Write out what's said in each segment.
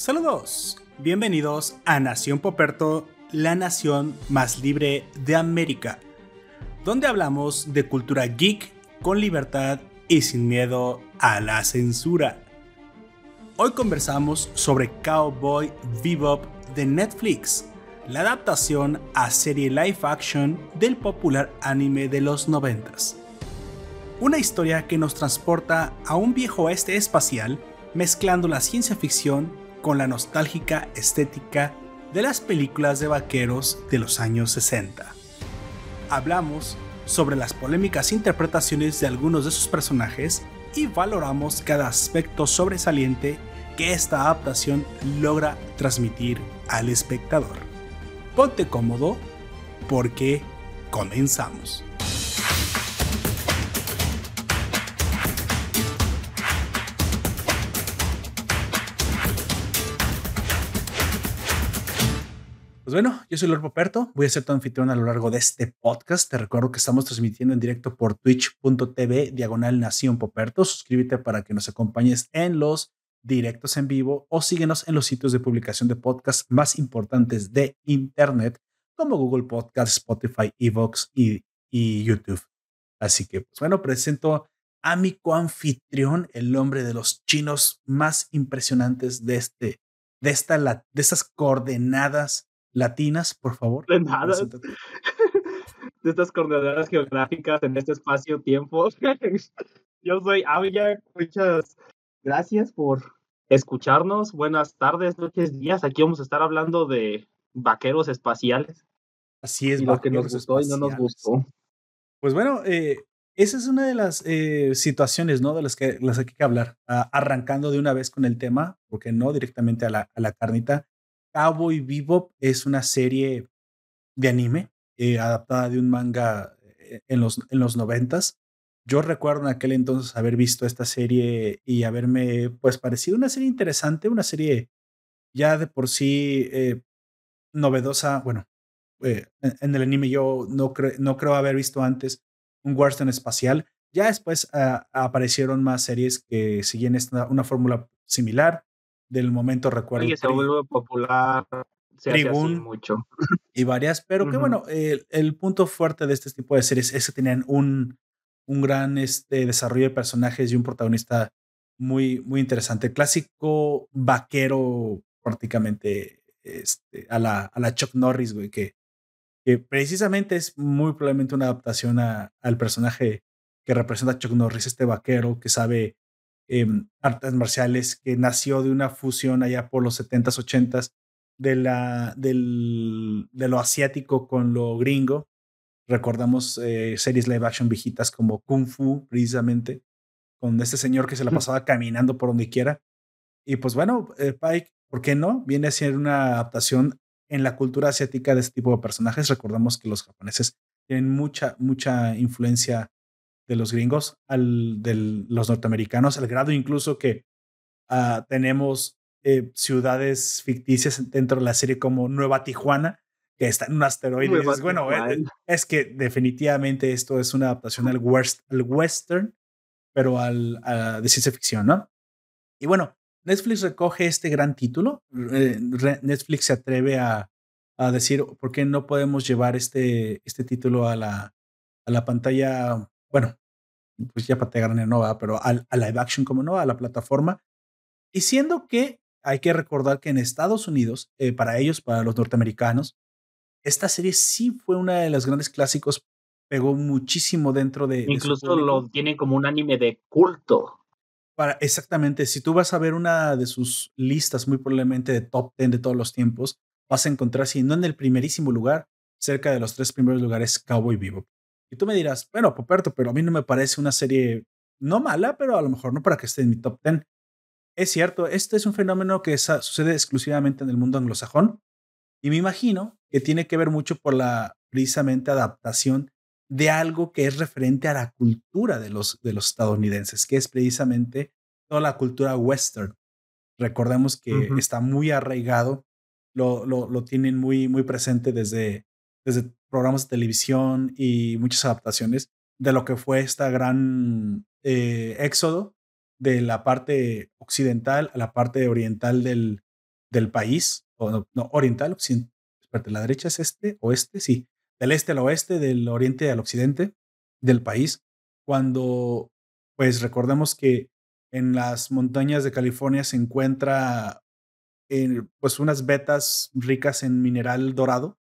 Saludos, bienvenidos a Nación Poperto, la nación más libre de América, donde hablamos de cultura geek con libertad y sin miedo a la censura. Hoy conversamos sobre Cowboy Bebop de Netflix, la adaptación a serie live action del popular anime de los noventas. Una historia que nos transporta a un viejo oeste espacial mezclando la ciencia ficción con la nostálgica estética de las películas de vaqueros de los años 60. Hablamos sobre las polémicas interpretaciones de algunos de sus personajes y valoramos cada aspecto sobresaliente que esta adaptación logra transmitir al espectador. Ponte cómodo porque comenzamos. Pues bueno, yo soy Lord Poperto, voy a ser tu anfitrión a lo largo de este podcast. Te recuerdo que estamos transmitiendo en directo por twitch.tv diagonal Nación Poperto. Suscríbete para que nos acompañes en los directos en vivo o síguenos en los sitios de publicación de podcast más importantes de Internet como Google Podcast, Spotify, Evox y, y YouTube. Así que, pues bueno, presento a mi coanfitrión, el hombre de los chinos más impresionantes de este, de esta, de estas coordenadas latinas, por favor. De nada. De estas coordenadas geográficas en este espacio-tiempo. Yo soy Avia. Muchas gracias por escucharnos. Buenas tardes, noches, días. Aquí vamos a estar hablando de vaqueros espaciales. Así es, y lo que nos gustó y no nos gustó. Pues bueno, eh, esa es una de las eh, situaciones, ¿no? De las que, las hay que hablar. arrancando de una vez con el tema, porque no directamente a la, a la carnita. Cowboy Bebop es una serie de anime eh, adaptada de un manga eh, en los, en los noventas. Yo recuerdo en aquel entonces haber visto esta serie y haberme pues parecido una serie interesante, una serie ya de por sí eh, novedosa. Bueno, en, el anime yo no, no creo haber visto antes un western espacial. Ya después ah, aparecieron más series que siguen esta, una fórmula similar del momento recuerdo. que se vuelve popular, se hace mucho. Y varias, pero que bueno, el, punto fuerte de este tipo de series es que tenían un, un gran este, desarrollo de personajes y un protagonista muy, muy interesante. clásico vaquero prácticamente este, a, la, a la Chuck Norris, güey, que, que precisamente es muy probablemente una adaptación a, al personaje que representa a Chuck Norris, este vaquero que sabe Em, artes marciales que nació de una fusión allá por los 70s, 80s de, la, del, de lo asiático con lo gringo. Recordamos eh, series live action viejitas como Kung Fu, precisamente, con este señor que se la pasaba caminando por donde quiera. Y pues bueno, eh, Pike, ¿por qué no? Viene a ser una adaptación en la cultura asiática de este tipo de personajes. Recordamos que los japoneses tienen mucha, mucha influencia de los gringos al de los norteamericanos, al grado incluso que ah, tenemos eh, ciudades ficticias dentro de la serie como Nueva Tijuana, que está en un asteroide. bueno, eh, es que definitivamente esto es una adaptación al, western, pero al, de ciencia ficción, ¿no? Y bueno, Netflix recoge este gran título. Netflix se atreve a, a, decir, ¿por qué no podemos llevar este, este título a la, a la pantalla? Bueno, pues ya para Tegarne no va, pero a, a live action como no, a la plataforma. Y siendo que hay que recordar que en Estados Unidos, eh, para ellos, para los norteamericanos, esta serie sí fue una de los grandes clásicos, pegó muchísimo dentro de... Incluso lo tienen como un anime de culto. Para, exactamente, si tú vas a ver una de sus listas, muy probablemente de top 10 de todos los tiempos, vas a encontrar, si no en el primerísimo lugar, cerca de los tres primeros lugares, Cowboy Bebop. Y tú me dirás, bueno, Poperto, pero a mí no me parece una serie no mala, pero a lo mejor no para que esté en mi top 10. Es cierto, este es un fenómeno que sucede exclusivamente en el mundo anglosajón y me imagino que tiene que ver mucho por la precisamente adaptación de algo que es referente a la cultura de los, de los estadounidenses, que es precisamente toda la cultura western. Recordemos que está muy arraigado, lo, lo, lo, tienen muy, muy presente desde, desde programas de televisión y muchas adaptaciones de lo que fue esta gran eh, éxodo de la parte occidental a la parte oriental del, del país, o no, oriental, occidental, la derecha es este, oeste, sí, del este al oeste, del oriente al occidente del país, cuando, pues recordemos que en las montañas de California se encuentra pues unas vetas ricas en mineral dorado,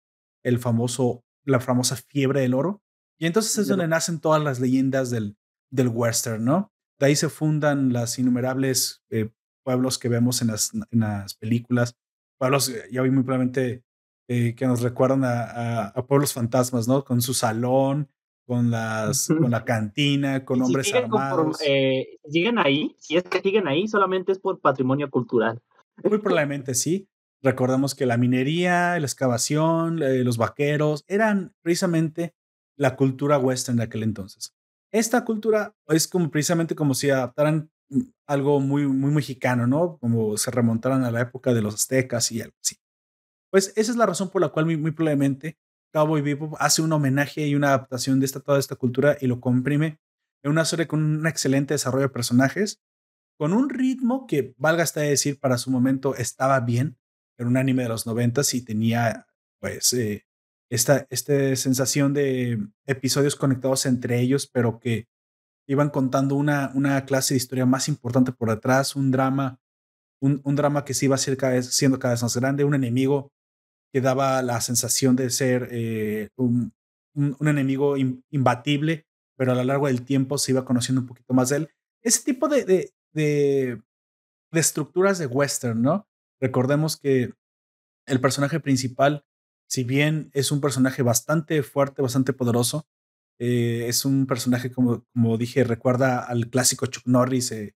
el famoso, la famosa fiebre del oro. Y entonces es donde nacen todas las leyendas del, del western, ¿no? De ahí se fundan las innumerables eh, pueblos que vemos en las, en las películas, pueblos, eh, ya vi muy probablemente, eh, que nos recuerdan a, a, pueblos fantasmas, ¿no? Con su salón, con, las, con la cantina, con hombres armados. eh, siguen ahí, si es que siguen ahí, solamente es por patrimonio cultural. Muy probablemente sí. Recordamos que la minería, la excavación, eh, los vaqueros eran precisamente la cultura western de aquel entonces. Esta cultura es como precisamente como si adaptaran mm, algo muy, muy mexicano, ¿no? Como se remontaran a la época de los aztecas y algo así. Pues esa es la razón por la cual muy, muy probablemente Cowboy Bebop hace un homenaje y una adaptación de esta, toda esta cultura y lo comprime en una serie con un excelente desarrollo de personajes con un ritmo que, valga hasta decir, para su momento estaba bien, era un anime de los noventas y tenía, pues, eh, esta, sensación de episodios conectados entre ellos, pero que iban contando una, una clase de historia más importante por detrás, un drama, un, un drama que se iba a ser cada vez, siendo cada vez más grande, un enemigo que daba la sensación de ser eh, un, un, enemigo imbatible, pero a lo largo del tiempo se iba conociendo un poquito más de él. Ese tipo de, de, de, estructuras de western, ¿no? Recordemos que el personaje principal, si bien es un personaje bastante fuerte, bastante poderoso, eh, es un personaje, como, como dije, recuerda al clásico Chuck Norris, eh,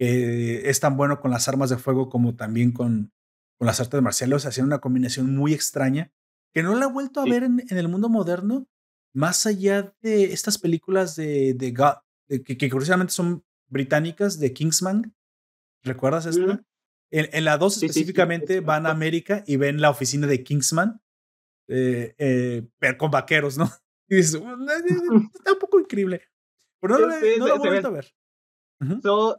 que es tan bueno con las armas de fuego como también con, con las artes marciales, hacían una combinación muy extraña, que no la he vuelto a ver en, el mundo moderno, más allá de estas películas de, de, God, que, que, curiosamente son británicas de Kingsman. ¿Recuerdas esto? En, la 2 específicamente van a América y ven la oficina de Kingsman eh, eh, con vaqueros, ¿no? Y dices, está un poco increíble. Pero no, lo, he vuelto a ver.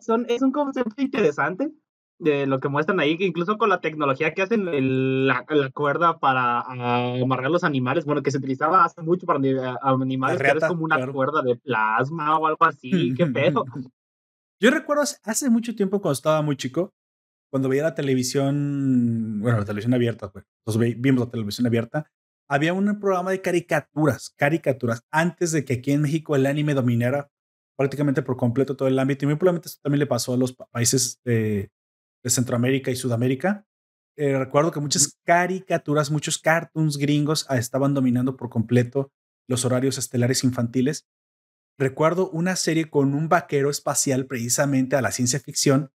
son, es un concepto interesante de lo que muestran ahí, que incluso con la tecnología que hacen la, cuerda para amarrar los animales, bueno, que se utilizaba hace mucho para animales, pero es como una cuerda de plasma o algo así, qué pedo. Yo recuerdo hace mucho tiempo cuando estaba muy chico, cuando veía la televisión, bueno, la televisión abierta, pues, vimos la televisión abierta, había un programa de caricaturas, caricaturas, antes de que aquí en México el anime dominara prácticamente por completo todo el ámbito, y muy probablemente esto también le pasó a los países de, Centroamérica y Sudamérica. Eh, recuerdo que muchas caricaturas, muchos cartoons gringos ah, estaban dominando por completo los horarios estelares infantiles recuerdo una serie con un vaquero espacial precisamente a la ciencia ficción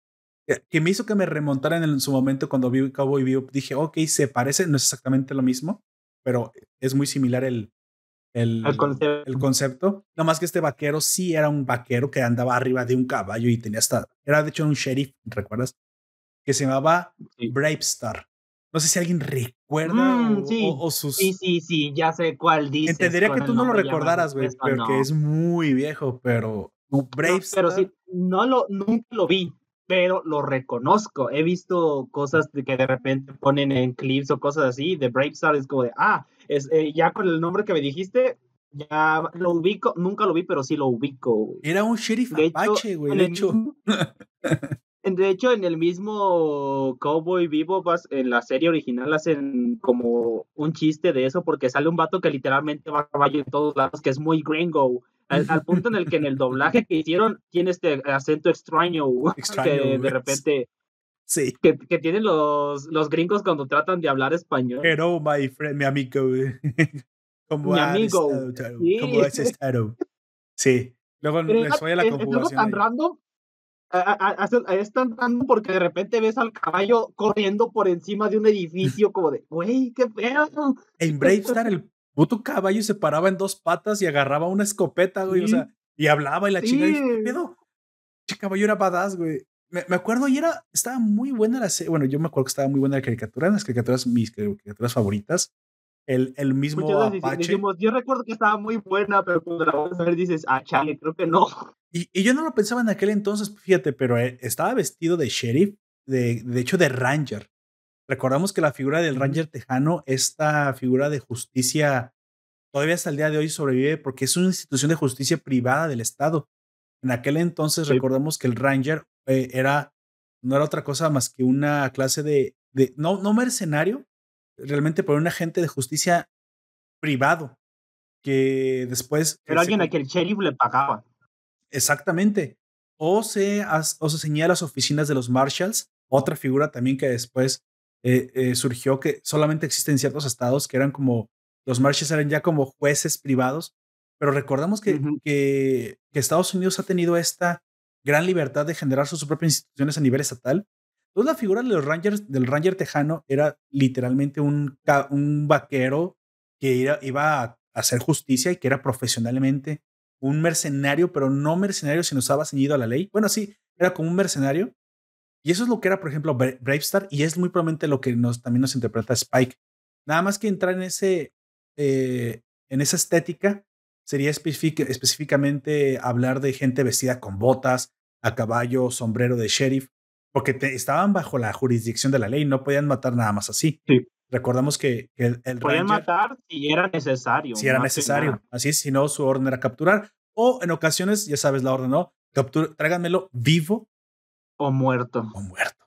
que me hizo que me remontara en, su momento cuando vi Cowboy Bebop. Dije, ok, se parece, no es exactamente lo mismo, pero es muy similar el, el, el, concepto. No más que este vaquero sí era un vaquero que andaba arriba de un caballo y tenía hasta, era de hecho un sheriff, ¿recuerdas? Que se llamaba Brave Star. No sé si alguien recuerda mm, o, sus. Sí, sí, sí, ya sé cuál dice. Entendería que tú no lo recordaras, güey, porque es muy viejo, pero. Brave Pero sí, no lo, nunca lo vi, pero lo reconozco. He visto cosas de que de repente ponen en clips o cosas así. De Brave Star es como de, ah, es, eh, ya con el nombre que me dijiste, ya lo ubico. Nunca lo vi, pero sí lo ubico. Era un sheriff Apache, güey, de hecho. De hecho, en el mismo Cowboy Vivo, en la serie original hacen como un chiste de eso porque sale un vato que literalmente va a caballo en todos lados, que es muy gringo. Al, punto en el que en el doblaje que hicieron tiene este acento extraño, que de repente sí. que, que tienen los, los gringos cuando tratan de hablar español. Pero my friend, mi amigo. mi amigo. ¿Cómo has estado? Sí. Luego les voy a la conjugación. Es tan random es tan random porque de repente ves al caballo corriendo por encima de un edificio como de, güey, qué pedo. En Bravestar el puto caballo se paraba en dos patas y agarraba una escopeta, güey, o sea, y hablaba y la chica dice, ¿qué pedo? El caballo era badass, güey. Me, me, acuerdo y era, estaba muy buena la serie, bueno, yo me acuerdo que estaba muy buena la caricatura, las caricaturas, mis caricaturas favoritas. El, el mismo Apache. yo recuerdo que estaba muy buena, pero cuando la vas a ver dices, ah, chale, creo que no. Y, y, yo no lo pensaba en aquel entonces, fíjate, pero eh, estaba vestido de sheriff, de, de hecho de ranger. Recordamos que la figura del Ranger Tejano, esta figura de justicia, todavía hasta el día de hoy sobrevive porque es una institución de justicia privada del Estado. En aquel entonces recordamos que el Ranger eh, era, no era otra cosa más que una clase de, de no, no mercenario, realmente por un agente de justicia privado que después... Pero alguien a quien el sheriff le pagaba. Exactamente. O se, o se señala las oficinas de los Marshalls, otra figura también que después eh, eh, surgió que solamente existe en ciertos estados, que eran como, los Marshalls eran ya como jueces privados, pero recordamos que, que, Estados Unidos ha tenido esta gran libertad de generar sus propias instituciones a nivel estatal. Entonces la figura de los Rangers, del Ranger Tejano era literalmente un, vaquero que iba a hacer justicia y que era profesionalmente un mercenario, pero no mercenario si no estaba ceñido a la ley. Bueno, sí, era como un mercenario. Y eso es lo que era, por ejemplo, Bravestar, y es muy probablemente lo que también nos interpreta Spike. Nada más que entrar en, ese, eh, en esa estética sería específicamente hablar de gente vestida con botas, a caballo, sombrero de sheriff, porque estaban bajo la jurisdicción de la ley, no podían matar nada más así. Sí. Recordamos que, el, el Podían matar si era necesario. Si era necesario. Así, si no, su orden era capturar. O en ocasiones, ya sabes la orden, ¿no? Captura, tráiganmelo vivo. O muerto. O muerto.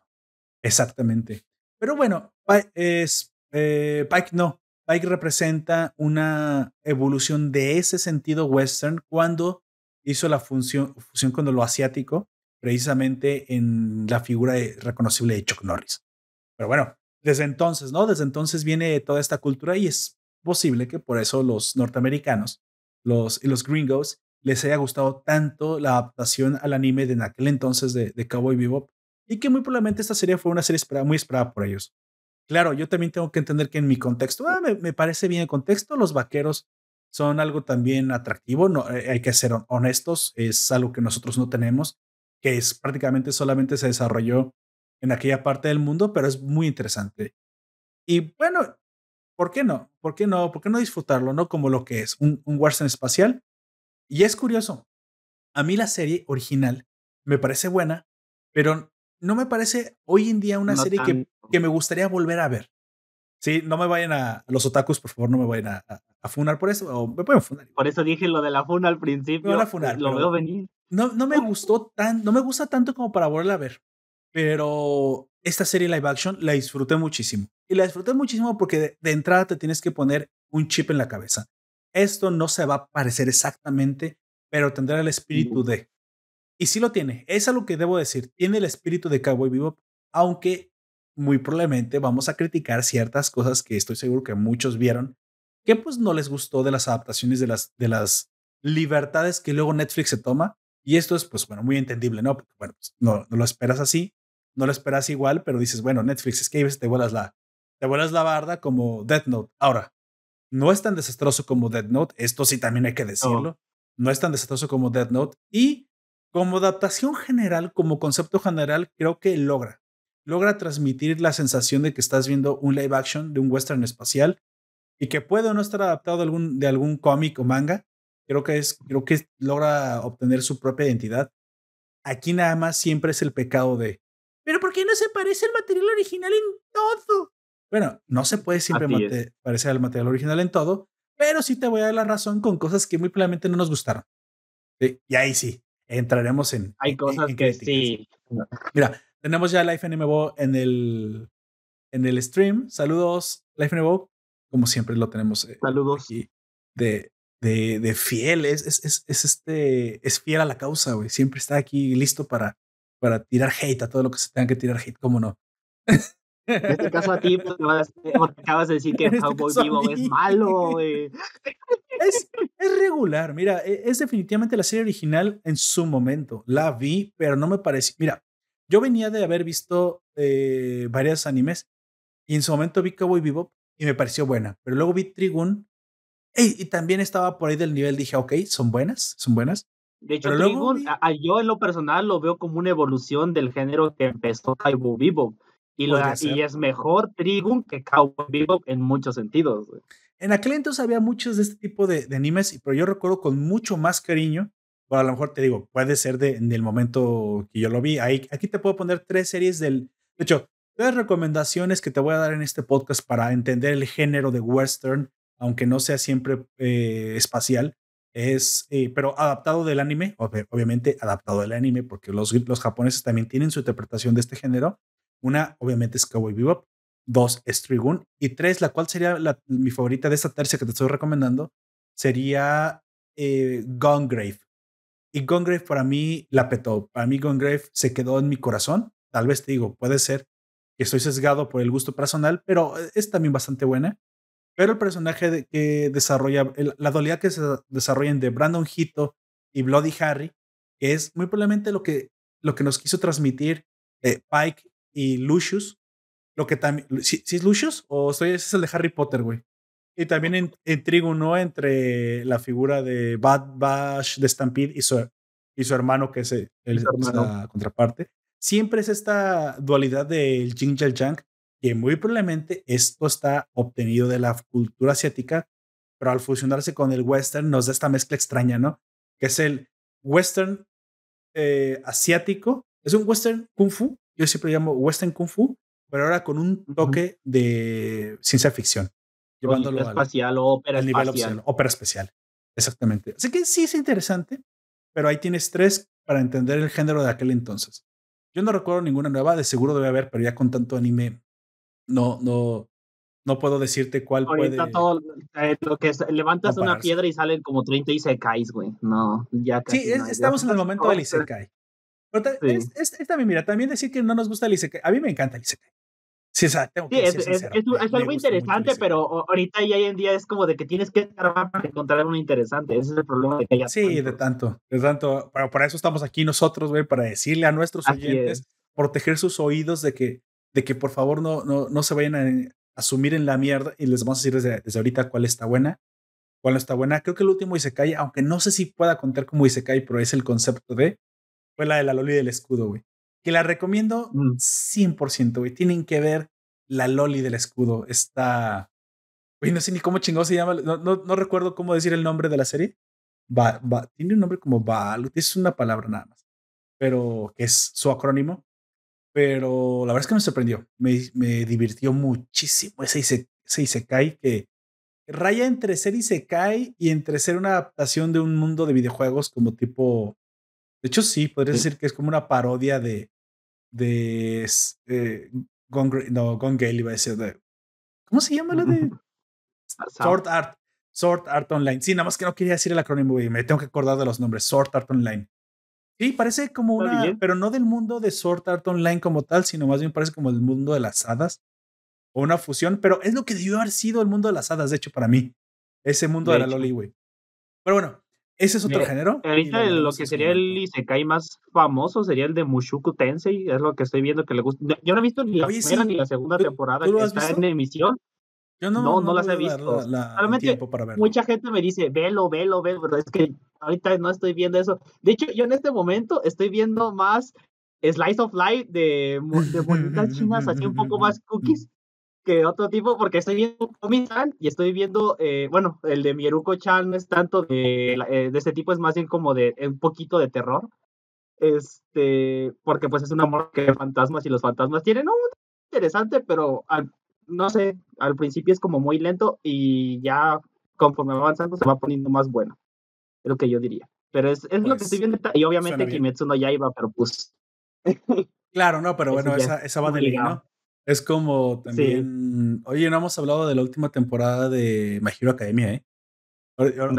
Exactamente. Pero bueno, es, eh, Pike no. Pike representa una evolución de ese sentido western cuando hizo la función, fusión con lo asiático, precisamente en la figura reconocible de Chuck Norris. Pero bueno, desde entonces, ¿no? Desde entonces viene toda esta cultura y es posible que por eso los norteamericanos los, y los gringos les haya gustado tanto la adaptación al anime de en aquel entonces de, de Cowboy Bebop y que muy probablemente esta serie fue una serie muy esperada por ellos. Claro, yo también tengo que entender que en mi contexto, ah, me, parece bien el contexto, los vaqueros son algo también atractivo, no, eh, hay que ser honestos, es algo que nosotros no tenemos, que es prácticamente solamente se desarrolló en aquella parte del mundo, pero es muy interesante. Y bueno, ¿por qué no? ¿Por qué no? ¿Por qué no disfrutarlo, no? Como lo que es, un, un western espacial. Y es curioso, a mí la serie original me parece buena, pero no me parece hoy en día una serie que, que, me gustaría volver a ver. Sí, no me vayan a, los otakus, por favor, no me vayan a, a, funar por eso, o me pueden funar. Por eso dije lo de la funa al principio. A funar, lo veo venir. No, no me gustó tan, no me gusta tanto como para volverla a ver. Pero esta serie live action la disfruté muchísimo. Y la disfruté muchísimo porque de, entrada te tienes que poner un chip en la cabeza. Esto no se va a parecer exactamente, pero tendrá el espíritu de. Y sí lo tiene. Es algo que debo decir. Tiene el espíritu de Cowboy Bebop, aunque muy probablemente vamos a criticar ciertas cosas que estoy seguro que muchos vieron que pues no les gustó de las adaptaciones de las, de las libertades que luego Netflix se toma. Y esto es, pues, bueno, muy entendible, ¿no? Porque, bueno, pues, no, no lo esperas así no lo esperas igual, pero dices, bueno, Netflix es que te vuelas la, te vuelas la barda como Death Note. Ahora, no es tan desastroso como Death Note, esto sí también hay que decirlo. No, es tan desastroso como Death Note. Y como adaptación general, como concepto general, creo que logra. Logra transmitir la sensación de que estás viendo un live action de un western espacial y que puede o no estar adaptado de algún, de algún cómic o manga. Creo que, es, creo que logra obtener su propia identidad. Aquí nada más siempre es el pecado de pero ¿por qué no se parece al material original en todo? Bueno, no se puede siempre parecer al material original en todo, pero sí te voy a dar la razón con cosas que muy claramente no nos gustaron. Y ahí sí, entraremos en. Hay cosas que sí. Mira, tenemos ya Life NMO en el, en el stream. Saludos, Life NMO. Como siempre lo tenemos. Eh, Saludos. Aquí de, de, de fiel. Es, es, es, es, este, es fiel a la causa, güey. Siempre está aquí listo para, para tirar hate a todo lo que se tenga que tirar hate, ¿cómo no? En este caso a ti, pues, acabas de decir que este Cowboy Vivo es malo, Es, es, regular, mira, e, es definitivamente la serie original en su momento. La vi, pero no me pareció. Mira, yo venía de haber visto eh, varios animes y en su momento vi Cowboy Vivo y me pareció buena, pero luego vi Trigun y también estaba por ahí del nivel, dije, ok, son buenas, son buenas, de hecho, Trigun, yo en lo personal lo veo como una evolución del género que empezó Cowboy Bebop. Y, lo, y es mejor Trigun que Cowboy Bebop en muchos sentidos. En aquel entonces había muchos de este tipo de, animes, pero yo recuerdo con mucho más cariño. O a lo mejor te digo, puede ser de, del momento que yo lo vi. Ahí, aquí te puedo poner tres series del. De hecho, tres recomendaciones que te voy a dar en este podcast para entender el género de western, aunque no sea siempre eh, espacial, es, eh, pero adaptado del anime, obviamente adaptado del anime, porque los, los japoneses también tienen su interpretación de este género. Una, obviamente, es Cowboy Bebop. Dos, es Trigun. Y tres, la cual sería mi favorita de esta tercia que te estoy recomendando, sería eh, Grave Y Grave para mí la petó. Para mí Grave se quedó en mi corazón. Tal vez te digo, puede ser que estoy sesgado por el gusto personal, pero eh, es también bastante buena. Pero el personaje que desarrolla, la dualidad que se desarrolla de Brandon Hito y Bloody Harry, es muy probablemente lo que, lo que nos quiso transmitir eh, Pike y Lucius. Lo que también, ¿sí, es Lucius o soy, ese es el de Harry Potter, güey? Y también en, en ¿no? Entre la figura de Bad Bash de Stampede y su, y su hermano, que es, el, la contraparte. Siempre es esta dualidad del Jing Yang, que muy probablemente esto está obtenido de la cultura asiática, pero al fusionarse con el western nos da esta mezcla extraña, ¿no? Que es el western eh, asiático, es un western kung fu, yo siempre llamo western kung fu, pero ahora con un toque de ciencia ficción llevándolo espacial o ópera espacial. ópera especial. Exactamente. Así que sí es interesante, pero ahí tienes tres para entender el género de aquel entonces. Yo no recuerdo ninguna nueva, de seguro debe haber, pero ya con tanto anime no, no, no puedo decirte cuál puede. todo eh, lo que levantas una piedra y salen como 30 Isekais, güey. No, ya casi Sí, estamos en el momento del Isekai. Pero es, también, mira, también decir que no nos gusta el Isekai. A mí me encanta el Isekai. Sí, es, algo interesante, pero ahorita y hoy en día es como de que tienes que estar para encontrar uno interesante. Ese es el problema de que haya Sí, de tanto, de tanto. Pero por eso estamos aquí nosotros, güey, para decirle a nuestros oyentes, proteger sus oídos de que, de que por favor no, no, no se vayan a, sumir en la mierda y les vamos a decir desde, desde ahorita cuál está buena, cuál no está buena. Creo que el último Isekai, aunque no sé si pueda contar como Isekai, pero es el concepto de, fue la de la Loli del escudo, güey que la recomiendo 100%, mm. güey. Tienen que ver la Loli del escudo. Está. Güey, no sé ni cómo chingado se llama. No, no, recuerdo cómo decir el nombre de la serie. Va, va, tiene un nombre como Baal. Es una palabra nada más. Pero que es su acrónimo. Pero la verdad es que me sorprendió. Me, me divirtió muchísimo ese, ese, ese Isekai que raya entre ser Isekai y entre ser una adaptación de un mundo de videojuegos como tipo. De hecho, sí, podría decir que es como una parodia de, de eh, no, Gone Gale iba a decir de, ¿cómo se llama la de Sword Art? Sword Art Online. Sí, nada más que no quería decir el acrónimo, y me tengo que acordar de los nombres. Sword Art Online. Sí, parece como una, pero no del mundo de Sword Art Online como tal, sino más bien parece como el mundo de las hadas o una fusión, pero es lo que debió haber sido el mundo de las hadas, de hecho, para mí. Ese mundo de, la Loli, güey. Pero bueno, ese es otro género. Ahorita lo, que sería el Isekai más famoso sería el de Mushuku Tensei, es lo que estoy viendo que le gusta. Yo no he visto ni la primera ni la segunda temporada que está en emisión. Yo no, no, no, las he visto. Realmente, mucha gente me dice, velo, velo, velo, pero es que ahorita no estoy viendo eso. De hecho, yo en este momento estoy viendo más Slice of Life de, de bonitas chinas, así un poco más cookies que otro tipo, porque estoy viendo Komi-san y estoy viendo, eh, bueno, el de Mieruko-chan no es tanto de, eh, de este tipo, es más bien como de un poquito de terror. Este, porque pues es un amor que fantasmas y los fantasmas tienen, un interesante, pero no sé, al principio es como muy lento y ya conforme va avanzando se va poniendo más bueno. Es lo que yo diría. Pero es, es lo que estoy pues, viendo. Y obviamente Kimetsu no ya iba, pero pues. claro, no, pero bueno, esa, esa va de ¿no? Es como también. Oye, no hemos hablado de la última temporada de My Hero Academia, ¿eh?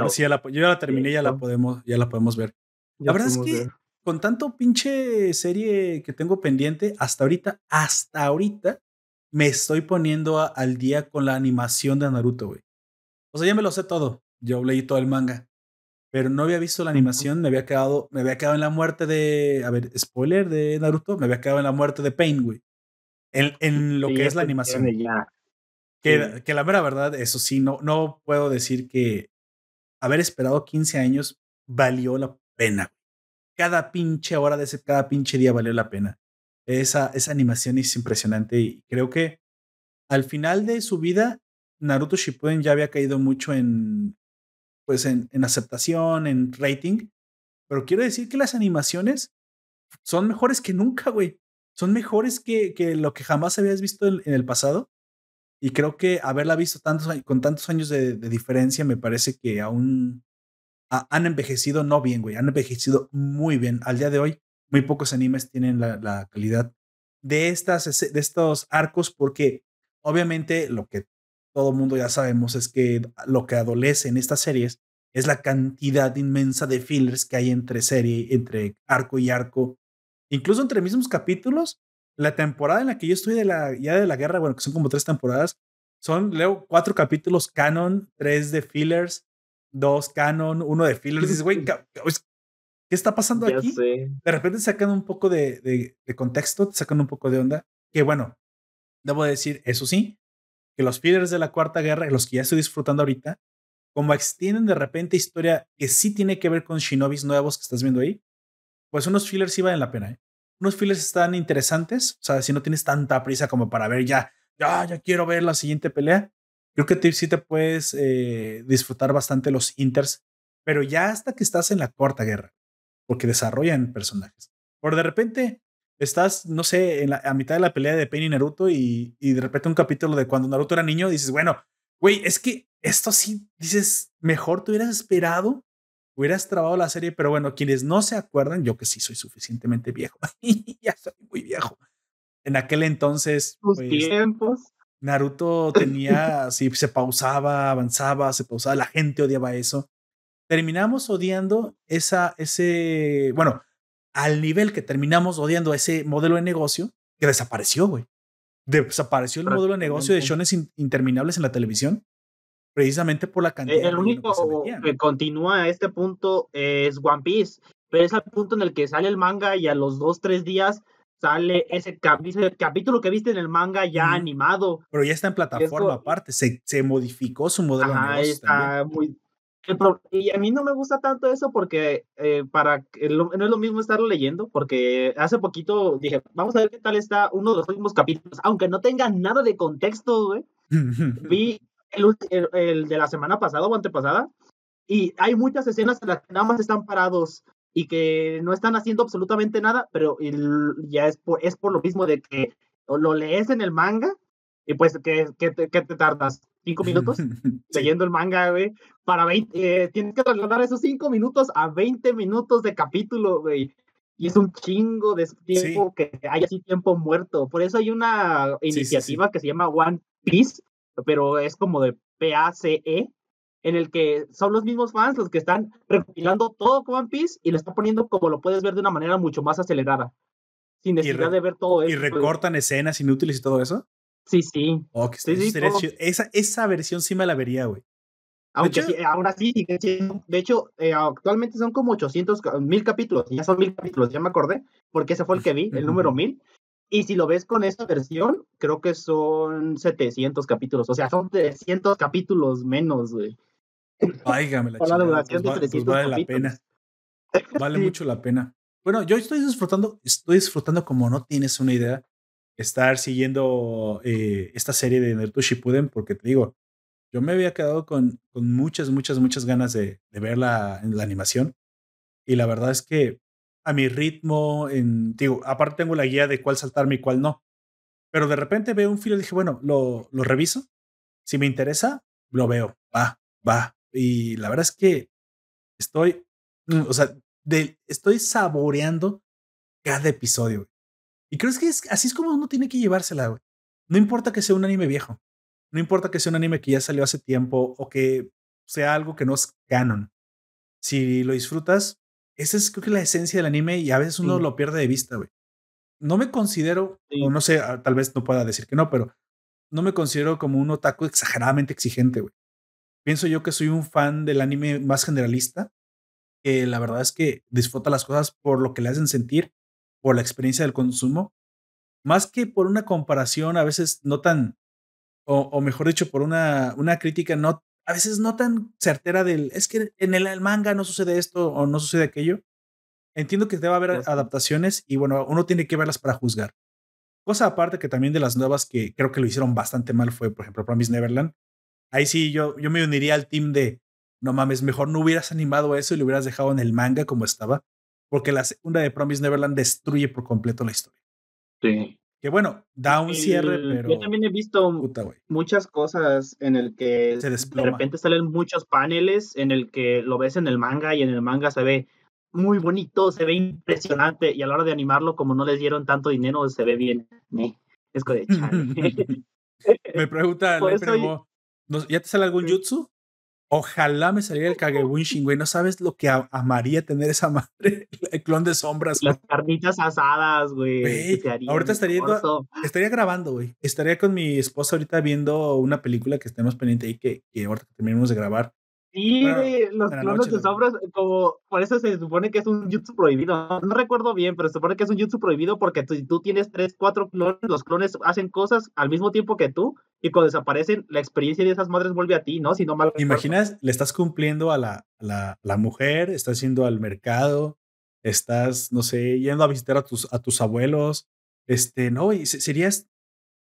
sí, ya la, yo ya la terminé, ya la podemos, ya la podemos ver. la verdad es que con tanto pinche serie que tengo pendiente, hasta ahorita, hasta ahorita, me estoy poniendo al día con la animación de Naruto, güey. O sea, ya me lo sé todo. Yo leí todo el manga. Pero no había visto la animación, me había quedado, me había quedado en la muerte de. A ver, spoiler de Naruto, me había quedado en la muerte de Pain, güey en, lo que es la animación. Que, que, la mera verdad, eso sí, no, no puedo decir que haber esperado 15 años valió la pena. Cada pinche hora de ese, cada pinche día valió la pena. Esa, esa animación es impresionante y creo que al final de su vida, Naruto Shippuden ya había caído mucho en, pues en, aceptación, en rating, pero quiero decir que las animaciones son mejores que nunca, güey. son mejores que, que lo que jamás habías visto en, el pasado. Y creo que haberla visto tantos, con tantos años de, diferencia me parece que aún han envejecido no bien, güey. Han envejecido muy bien. Al día de hoy, muy pocos animes tienen la, la calidad de, estas, de estos arcos porque obviamente lo que todo mundo ya sabemos es que lo que adolece en estas series es la cantidad inmensa de fillers que hay entre serie, entre arco y arco, incluso entre mismos capítulos. La temporada en la que yo estoy de la, ya de la guerra, bueno, que son como tres temporadas, son, leo, cuatro capítulos canon, tres de fillers, dos canon, uno de fillers. Dices, güey, ¿qué está pasando aquí? De repente sacan un poco de, de, de contexto, sacan un poco de onda, que bueno, debo decir, eso sí, que los fillers de la Cuarta Guerra, los que ya estoy disfrutando ahorita, como extienden de repente historia que sí tiene que ver con shinobis nuevos que estás viendo ahí, pues unos fillers sí valen la pena. ¿eh? Unos fillers están interesantes, o sea, si no tienes tanta prisa como para ver ya, ya, ya quiero ver la siguiente pelea, creo que sí te puedes eh, disfrutar bastante los inters, pero ya hasta que estás en la Cuarta Guerra, porque desarrollan personajes. Por de repente estás, no sé, en la, a mitad de la pelea de Pain y Naruto y, y, de repente un capítulo de cuando Naruto era niño, dices, bueno, güey, es que esto sí, dices, mejor te hubieras esperado, hubieras trabado la serie, pero bueno, quienes no se acuerdan, yo que sí soy suficientemente viejo, ya soy muy viejo. En aquel entonces, pues, tiempos. Naruto tenía, así se pausaba, avanzaba, se pausaba, la gente odiaba eso. Terminamos odiando esa, ese, bueno, al nivel que terminamos odiando ese modelo de negocio que desapareció, güey. Desapareció el modelo de negocio de shones interminables en la televisión precisamente por la cantidad. El único que, continúa a este punto es One Piece, pero es al punto en el que sale el manga y a los dos, tres días sale ese, capítulo que viste en el manga ya animado. Pero ya está en plataforma aparte, se, se modificó su modelo de negocio. Está muy, y a mí no me gusta tanto eso porque eh, para no es lo mismo estarlo leyendo, porque hace poquito dije, vamos a ver qué tal está uno de los últimos capítulos, aunque no tenga nada de contexto, güey. Vi el, el, de la semana pasada o antepasada, y hay muchas escenas en las que nada más están parados y que no están haciendo absolutamente nada, pero ya es por, es por lo mismo de que lo lees en el manga y pues que, que, que te tardas cinco minutos leyendo el manga, güey, para 20, eh, tienes que trasladar esos cinco minutos a 20 minutos de capítulo, güey. Y es un chingo de tiempo que hay así tiempo muerto. Por eso hay una iniciativa que se llama One Piece, pero es como de PACE, en el que son los mismos fans los que están recopilando todo One Piece y lo están poniendo como lo puedes ver de una manera mucho más acelerada, sin necesidad de ver todo eso. ¿Y recortan escenas inútiles y todo eso? Sí, sí. Oh, esa, esa versión sí me la vería, güey. Aunque sí, ahora sí, de hecho, eh, actualmente son como 800, mil capítulos, ya son mil capítulos, ya me acordé, porque ese fue el que vi, el número mil. Y si lo ves con esta versión, creo que son 700 capítulos, o sea, son 300 capítulos menos, güey. Váigame la, la duración pues de pues vale la pena. Vale mucho la pena. Bueno, yo estoy disfrutando, estoy disfrutando como no tienes una idea estar siguiendo eh, esta serie de Naruto Shippuden, porque te digo, yo me había quedado con, muchas, muchas, muchas ganas de, de en la animación. Y la verdad es que a mi ritmo, en, digo, aparte tengo la guía de cuál saltarme y cuál no. Pero de repente veo un filo y dije, bueno, lo, lo reviso. Si me interesa, lo veo. Va, va. Y la verdad es que estoy, mm, o sea, de, estoy saboreando cada episodio. Y creo que es, así es como uno tiene que llevársela, güey. No importa que sea un anime viejo. No importa que sea un anime que ya salió hace tiempo o que sea algo que no es canon. Si lo disfrutas, esa es creo que la esencia del anime y a veces uno lo pierde de vista, güey. No me considero, o no sé, ah, tal vez no pueda decir que no, pero no me considero como un otaku exageradamente exigente, güey. Pienso yo que soy un fan del anime más generalista, que la verdad es que disfruta las cosas por lo que le hacen sentir por la experiencia del consumo, más que por una comparación a veces no tan, o, mejor dicho, por una, una crítica no, a veces no tan certera del, es que en el manga no sucede esto o no sucede aquello. Entiendo que debe haber adaptaciones y bueno, uno tiene que verlas para juzgar. Cosa aparte que también de las nuevas que creo que lo hicieron bastante mal fue, por ejemplo, Promise Neverland. Ahí sí yo, yo me uniría al team de, no mames, mejor no hubieras animado eso y lo hubieras dejado en el manga como estaba porque la segunda de Promise Neverland destruye por completo la historia. Sí. Que bueno, da un cierre, pero. Yo también he visto muchas cosas en el que de repente salen muchos paneles en el que lo ves en el manga y en el manga se ve muy bonito, se ve impresionante y a la hora de animarlo, como no les dieron tanto dinero, se ve bien. Es de Me pregunta, ¿ya te sale algún jutsu? Ojalá me saliera el Kagebunshin, güey. No sabes lo que amaría tener esa madre, el clon de sombras. Las carnitas asadas, güey. Ahorita estaría, estaría grabando, güey. Estaría con mi esposa ahorita viendo una película que estemos pendiente ahí que, que ahorita terminemos de grabar. Sí, los clones de sombras, como por eso se supone que es un jutsu prohibido. No, recuerdo bien, pero se supone que es un jutsu prohibido porque si tú tienes tres, cuatro clones, los clones hacen cosas al mismo tiempo que tú y cuando desaparecen, la experiencia de esas madres vuelve a ti, ¿no? Si no mal. Imaginas, le estás cumpliendo a la, la, la, mujer, estás yendo al mercado, estás, no sé, yendo a visitar a tus, a tus abuelos, este, no, y serías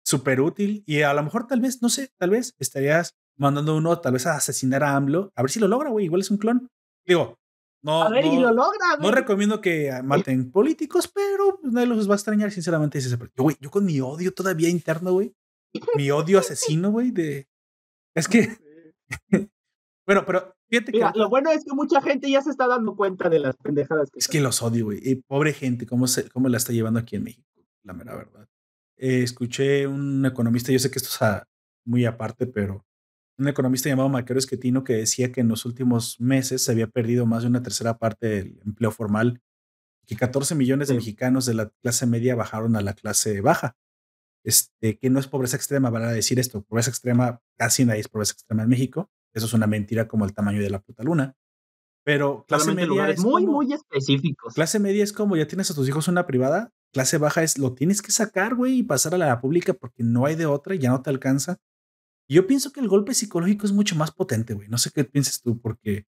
súper útil y a lo mejor tal vez, no sé, tal vez estarías mandando uno tal vez a asesinar a AMLO, a ver si lo logra, güey, igual es un clon. Digo, no, a ver, no, y lo logra, no recomiendo que maten políticos, pero pues, nadie los va a extrañar, sinceramente. Yo, güey, yo con mi odio todavía interno, güey, mi odio asesino, güey, de... Es que... bueno, pero fíjate Mira, lo bueno es que mucha gente ya se está dando cuenta de las pendejadas que... Es que los odio, güey. Y pobre gente, ¿cómo, se, cómo la está llevando aquí en México, la mera verdad. Eh, escuché un economista, yo sé que esto es muy aparte, pero un economista llamado Maquero Esquetino que decía que en los últimos meses se había perdido más de una tercera parte del empleo formal, que 14 millones de mexicanos de la clase media bajaron a la clase baja. Este, que no es pobreza extrema, van a decir esto, pobreza extrema, casi nadie es pobreza extrema en México, eso es una mentira como el tamaño de la puta luna. Pero clase media es muy, muy específicos. Clase media es como ya tienes a tus hijos una privada, clase baja es lo tienes que sacar, güey, y pasar a la pública porque no hay de otra y ya no te alcanza. Yo pienso que el golpe psicológico es mucho más potente, güey. No sé qué piensas tú, porque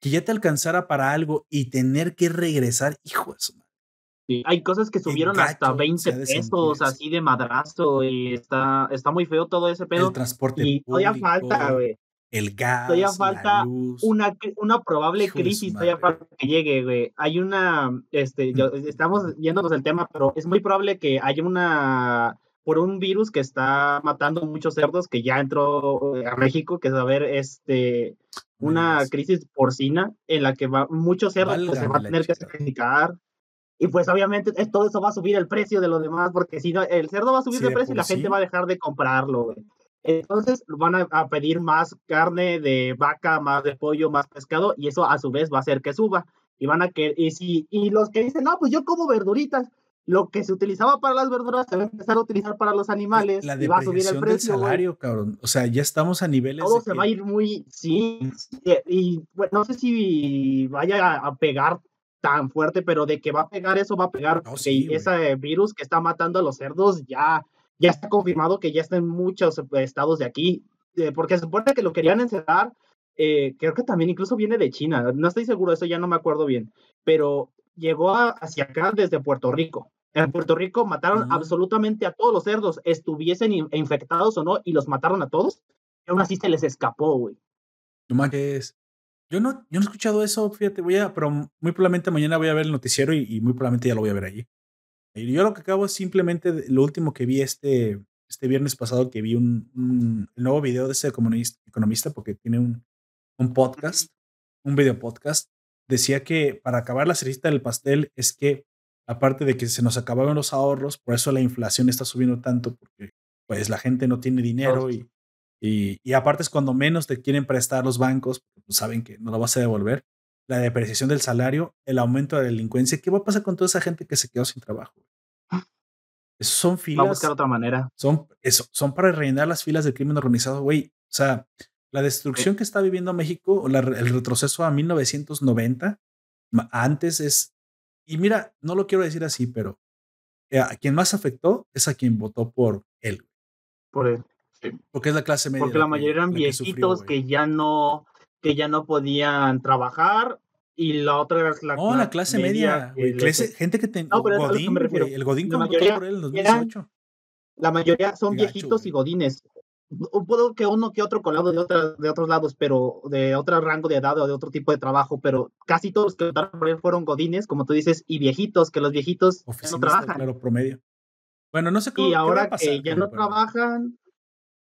que ya te alcanzara para algo y tener que regresar, hijo de su madre. hay cosas que subieron hasta 20 pesos, así de madrazo, y está, está muy feo todo ese pedo. El transporte y todavía falta, güey. El gas. Todavía falta una, una probable crisis, todavía falta que llegue, güey. Hay una, este, estamos yéndonos del tema, pero es muy probable que haya una por un virus que está matando muchos cerdos que ya entró eh, a México, que es a ver, este, una crisis porcina en la que va, muchos cerdos pues, se van a tener que sacrificar. Y pues obviamente todo eso va a subir el precio de los demás, porque si no, el cerdo va a subir de precio y la gente va a dejar de comprarlo. Entonces van a, pedir más carne de vaca, más de pollo, más pescado, y eso a su vez va a hacer que suba. Y van a que, y si, y los que dicen, no, pues yo como verduritas, lo que se utilizaba para las verduras se va a empezar a utilizar para los animales la, y va a subir el precio. Del salario, cabrón. O sea, ya estamos a niveles. Todo se va a ir muy. Sí. Y bueno, no sé si vaya a pegar tan fuerte, pero de que va a pegar eso, va a pegar. ese virus que está matando a los cerdos ya, ya está confirmado que ya está en muchos estados de aquí. Eh, porque se supone que lo querían encerrar. Eh, creo que también incluso viene de China. No estoy seguro, eso ya no me acuerdo bien. Pero llegó hacia acá desde Puerto Rico. En Puerto Rico mataron absolutamente a todos los cerdos, estuviesen infectados o no, y los mataron a todos. Y aún así se les escapó, güey. No manches. Yo no, yo no he escuchado eso, fíjate, voy a, pero muy probablemente mañana voy a ver el noticiero y, muy probablemente ya lo voy a ver allí. Y yo lo que acabo es simplemente lo último que vi este, este viernes pasado, que vi un, nuevo video de ese economista, porque tiene un, un podcast, un video podcast. Decía que para acabar la cerecita del pastel es que aparte de que se nos acababan los ahorros, por eso la inflación está subiendo tanto, porque pues la gente no tiene dinero y, y, aparte es cuando menos te quieren prestar los bancos, pues, saben que no lo vas a devolver, la depreciación del salario, el aumento de la delincuencia, ¿qué va a pasar con toda esa gente que se quedó sin trabajo? Eso son filas. Va a buscar otra manera. Son, eso, son para rellenar las filas del crimen organizado, güey. O sea, la destrucción que está viviendo México, o el retroceso a 1990, antes es y mira, no lo quiero decir así, pero eh, a quien más afectó es a quien votó por él. Por él, sí. Porque es la clase media. Porque la mayoría eran viejitos que, ya no, que ya no podían trabajar y la otra era la, oh, la clase media, gente que tenía no, Godín, el Godín que votó por él en 2018. la mayoría son viejitos y godines puedo que uno que otro colado de, otra, de otros lados, pero de otro rango de edad o de otro tipo de trabajo, pero casi todos los que votaron por él fueron godines, como tú dices, y viejitos, que los viejitos no trabajan. Claro, promedio. Bueno, no sé cómo. Y ahora que ya no trabajan,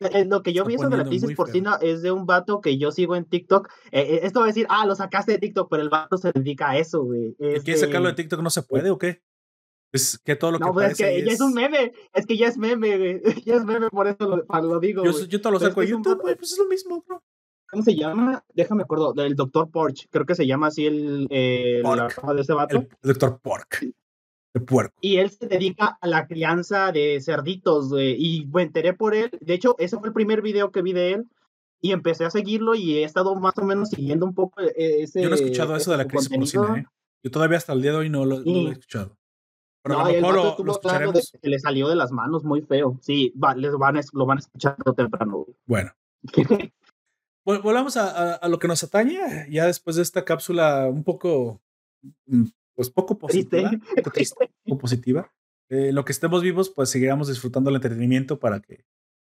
eh, lo que yo vi de la crisis porcina es de un vato que yo sigo en TikTok. Eh, eh, esto va a decir, ah, lo sacaste de TikTok, pero el vato se dedica a eso, güey. ¿Quieres sacarlo de TikTok no se puede o qué? Es que todo lo no, que pues es que ya es un meme, es que ya es meme, güey. Ya es meme, por eso lo, lo digo. Yo, yo te lo saco de YouTube, güey, pues es lo mismo, bro. ¿Cómo se llama? Déjame acuerdo, del Dr. Porch, creo que se llama así el, eh, de ese vato. El Dr. Pork puerco. Y él se dedica a la crianza de cerditos, y me enteré por él. De hecho, ese fue el primer video que vi de él. Y empecé a seguirlo y he estado más o menos siguiendo un poco ese. Yo no he escuchado eso de la crisis porcina, ¿eh? Yo todavía hasta el día de hoy no lo, he escuchado. Pero no, a lo mejor De que le salió de las manos muy feo. Sí, les van lo van a escuchar temprano. Bueno. Volvamos a, a, lo que nos atañe, ya después de esta cápsula un poco mm, pues poco positiva, poco triste, poco positiva. Eh, lo que estemos vivos, pues seguiremos disfrutando el entretenimiento para que,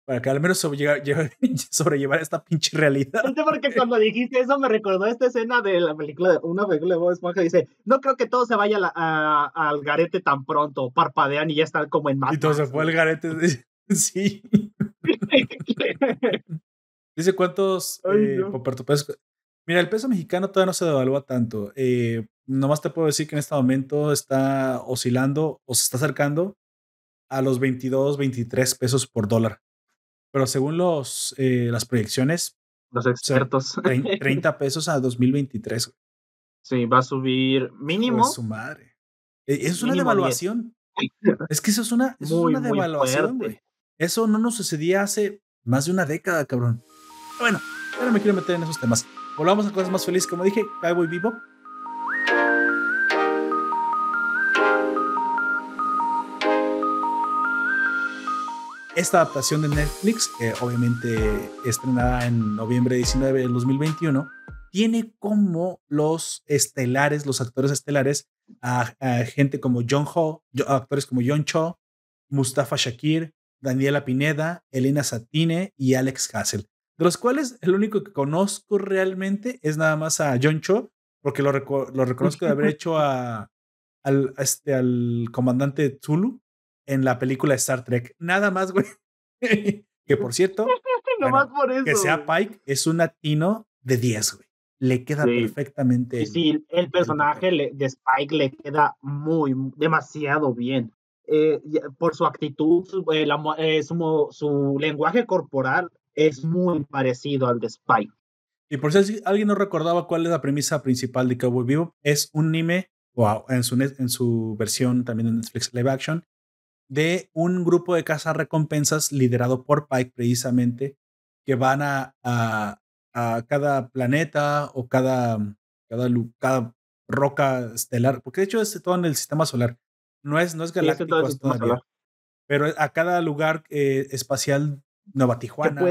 para que al menos sobrellevar, esta pinche realidad. porque cuando dijiste eso me recordó esta escena de la película, de una película de Bob Esponja, dice, no creo que todo se vaya al garete tan pronto, parpadean y ya están como en más. Y todo se fue al garete, sí. dice cuántos eh, Mira, el peso mexicano todavía no se devalúa tanto. Eh, nomás te puedo decir que en este momento está oscilando o se está acercando a los 22, 23 pesos por dólar. Pero según los, eh, las proyecciones, los expertos, 30 pesos a 2023. Sí, va a subir mínimo. su madre. E, es una devaluación. Es que eso es una, es una devaluación, güey. Eso no nos sucedía hace más de una década, cabrón. Bueno, ahora me quiero meter en esos temas. Volvamos a cosas más felices, como dije, Cowboy Vivo. Esta adaptación de Netflix, que obviamente estrenada en noviembre 19 del 2021, tiene como los estelares, los actores estelares, a, gente como John Ho, actores como John Cho, Mustafa Shakir, Daniela Pineda, Elena Satine y Alex Hassel de los cuales el único que conozco realmente es nada más a John Cho, porque lo, lo reconozco de haber hecho a, al, este, al comandante Zulu en la película Star Trek. Nada más, güey. que por cierto, que sea Pike, es un latino de 10, güey. Le queda perfectamente. Sí, el personaje de Spike le queda muy, demasiado bien. Eh, por su actitud, eh, eh, su, su lenguaje corporal es muy parecido al de Spike. Y por si alguien no recordaba cuál es la premisa principal de Cowboy Vivo, es un anime, wow, en su, en su versión también en Netflix Live Action, de un grupo de recompensas liderado por Pike precisamente, que van a, a, cada planeta o cada, cada, cada, roca estelar, porque de hecho es todo en el sistema solar, no es, no es galáctico todavía, pero a cada lugar eh, espacial Nueva Tijuana,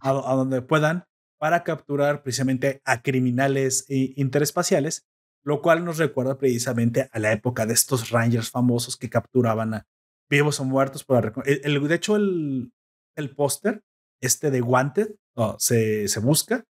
A, donde puedan, para capturar precisamente a criminales interespaciales, lo cual nos recuerda precisamente a la época de estos Rangers famosos que capturaban a vivos o muertos. Para el, de hecho, el, el póster, este de Wanted, se, se busca,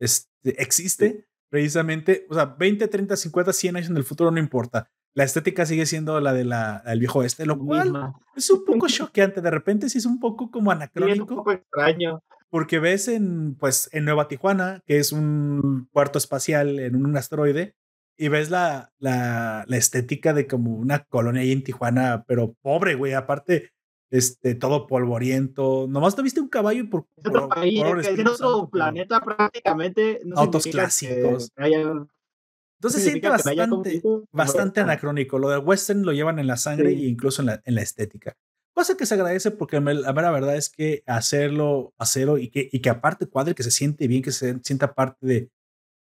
este, existe precisamente, o sea, 20, 30, 50, 100 años en el futuro no importa la estética sigue siendo la de la, del viejo este, lo cual es un poco choqueante. De repente sí es un poco como anacrónico. es un poco extraño. Porque ves en, pues, en Nueva Tijuana, que es un puerto espacial en un asteroide, y ves la, la, la estética de como una colonia ahí en Tijuana, pero pobre, güey. Aparte, este, todo polvoriento. Nomás te viste un caballo por, por, por, otro planeta prácticamente. autos clásicos. Entonces se siente bastante, bastante anacrónico. Lo de western lo llevan en la sangre e incluso en la, en la, estética. Cosa que se agradece porque la mera verdad es que hacerlo, hacerlo y que, y que aparte cuadre, que se siente bien, que se sienta parte de,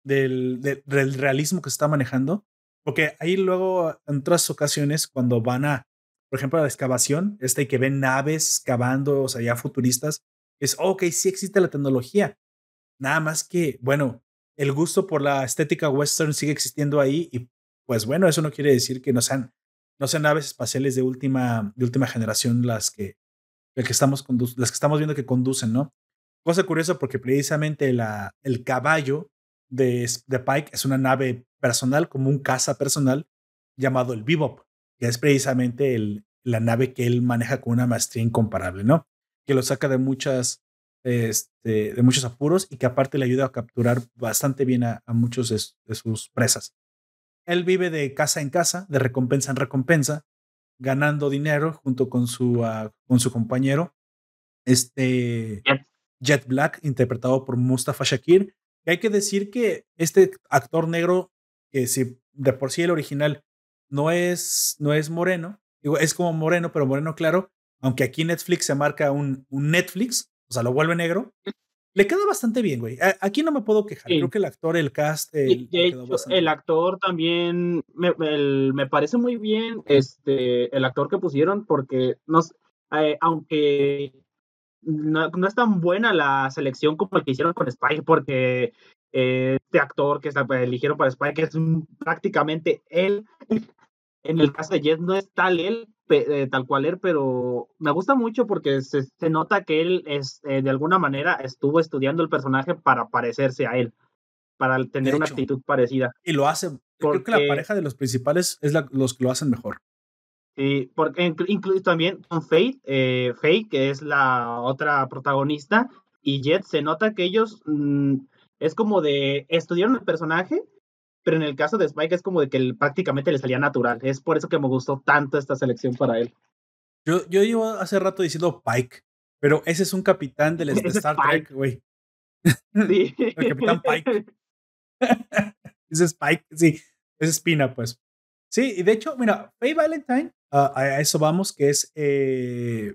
del, del realismo que se está manejando. Porque ahí luego, en otras ocasiones, cuando van a, por ejemplo, a la excavación, este y que ven naves cavando, o sea, ya futuristas, es, ok, sí existe la tecnología. Nada más que, bueno, el gusto por la estética western sigue existiendo ahí y pues bueno, eso no quiere decir que no sean, no sean naves espaciales de última, de última generación las que, que estamos las que estamos viendo que conducen, ¿no? Cosa curiosa porque precisamente la, el caballo de, de Pike es una nave personal, como un caza personal llamado el Bebop, que es precisamente el, la nave que él maneja con una maestría incomparable, ¿no? Que lo saca de muchas, este, de muchos apuros y que aparte le ayuda a capturar bastante bien a, muchos de, sus presas. Él vive de casa en casa, de recompensa en recompensa, ganando dinero junto con su, ah, con su compañero, este Jet. Black, interpretado por Mustafa Shakir. Y hay que decir que este actor negro, que si de por sí el original no es, no es moreno, digo, es como moreno, pero moreno claro, aunque aquí Netflix se marca un, un Netflix, o sea, lo vuelve negro, le queda bastante bien, güey. Aquí no me puedo quejar. Creo que el actor, el cast. El, el actor también me, me, parece muy bien este, el actor que pusieron, porque nos, eh, aunque no, no, es tan buena la selección como el que hicieron con Spike, porque eh, este actor que eligieron para Spike es prácticamente él. En el caso de Jet no es tal él, eh, tal cual él, pero me gusta mucho porque se, se nota que él es, eh, de alguna manera estuvo estudiando el personaje para parecerse a él, para tener una actitud parecida. Y lo hace, creo que la pareja de los principales es los que lo hacen mejor. Sí, porque incluso también con Faith, eh, Faith, que es la otra protagonista, y Jet, se nota que ellos mm, es como de estudiaron el personaje, pero en el caso de Spike es como de que prácticamente le salía natural. Es por eso que me gustó tanto esta selección para él. Yo, yo llevo hace rato diciendo Pike, pero ese es un capitán del Star Trek, güey. Sí. el capitán Pike. ese es Pike, sí. Es Espina, pues. Sí, y de hecho, mira, Faye Valentine, ah, a eso vamos, que es eh,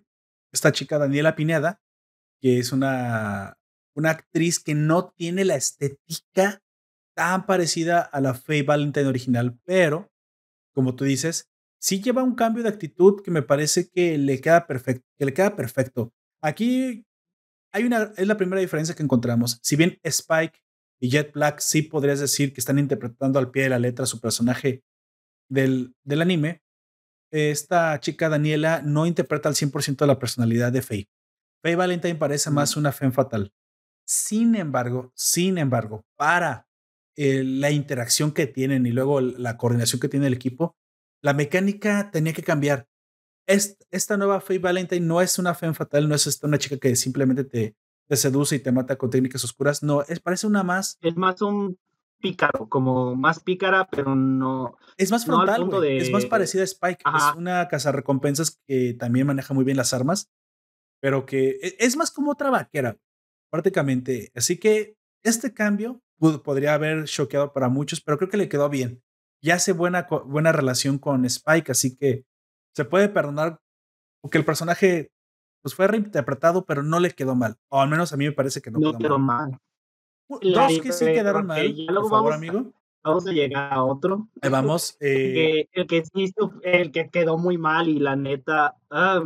esta chica Daniela Pineda, que es una una actriz que no tiene la estética tan parecida a la Faye Valentine original, pero como tú dices, sí lleva un cambio de actitud que me parece que le queda perfecto, que le queda perfecto. Aquí hay una es la primera diferencia que encontramos. Si bien Spike y Jet Black sí podrías decir que están interpretando al pie de la letra su personaje del, del anime, esta chica Daniela no interpreta al 100% la personalidad de Faye. Faye Valentine parece más una femme fatal. Sin embargo, sin embargo, para eh, la interacción que tienen y luego la coordinación que tiene el equipo, la mecánica tenía que cambiar. esta nueva Faye Valentine no es una fe fatal, no es una chica que simplemente te, te, seduce y te mata con técnicas oscuras. No, es, parece una más. Es más un pícaro, como más pícara, pero no. Es más frontal, es más parecida a Spike. Es una recompensas que también maneja muy bien las armas, pero que e, es más como otra vaquera prácticamente. Así que este cambio podría haber choqueado para muchos, pero creo que le quedó bien. Ya hace buena, buena relación con Spike, así que se puede perdonar porque el personaje pues fue reinterpretado, pero no le quedó mal. O al menos a mí me parece que no, quedó mal. Dos que sí quedaron mal, por favor, amigo. Vamos a llegar a otro. vamos. Eh, el, que, el que quedó muy mal y la neta, ah,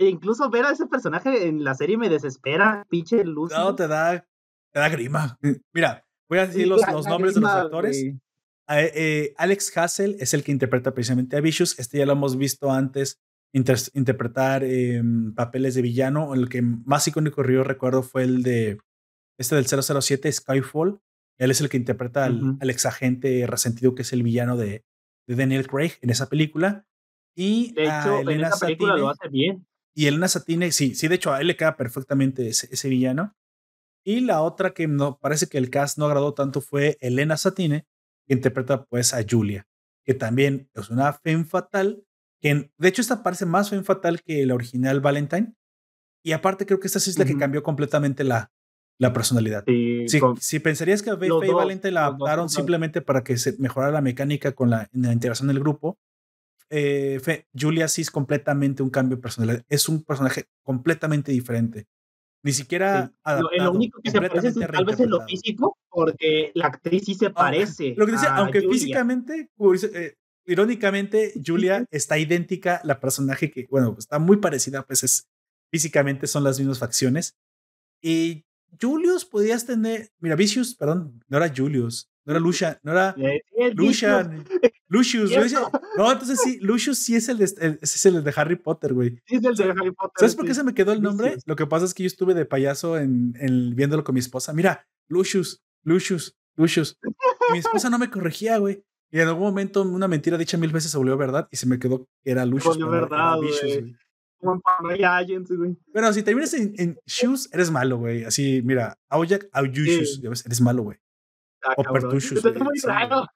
incluso ver a ese personaje en la serie me desespera, pinche luz. No, te da, te da grima. Mira, voy a decir los, los nombres de los actores. Eh, Alex Hassel es el que interpreta precisamente a Vicious. Este ya lo hemos visto antes interpretar em, papeles de villano. El que más icónico yo recuerdo fue el de este del 007, Skyfall. Él es el que interpreta al, exagente resentido que es el villano de, Daniel Craig en esa película. Y de hecho, Elena en esa película lo hace bien. Y Elena Satine, sí, sí, de hecho a él le queda perfectamente ese, villano. Y la otra que no parece que el cast no agradó tanto fue Elena Satine, que interpreta pues a Julia, que también es una femme fatal, que de hecho esta parece más femme fatal que la original Valentine. Y aparte creo que esta sí es la que cambió completamente la, la personalidad. si, pensarías que a Faye Valente la adaptaron simplemente para que se mejorara la mecánica con la, integración del grupo, eh, Julia sí es completamente un cambio de personalidad. Es un personaje completamente diferente. Ni siquiera adaptado, lo, único que se parece es tal vez en lo físico, porque la actriz sí se parece. Lo que dice, aunque físicamente, eh, irónicamente, Julia está idéntica la personaje que, bueno, está muy parecida, pues es físicamente son las mismas facciones. Y Julius podías tener, mira, Vicious, perdón, no era Julius, no era Lucian, no era Lucian, Lucius, no, entonces sí, Lucius sí es el de, es el de Harry Potter, güey. Sí es el de Harry Potter. ¿Sabes por qué se me quedó el nombre? Lo que pasa es que yo estuve de payaso en, en viéndolo con mi esposa. Mira, Lucius, Lucius, Lucius. mi esposa no me corregía, güey. Y en algún momento una mentira dicha mil veces se volvió verdad y se me quedó que era Lucius. Volvió verdad, güey. Pero si terminas en, en, Shoes, eres malo, güey. Así, mira, Aujak, Auyushus, sí. eres malo, güey. Ah, o Pertushus. Es muy raro.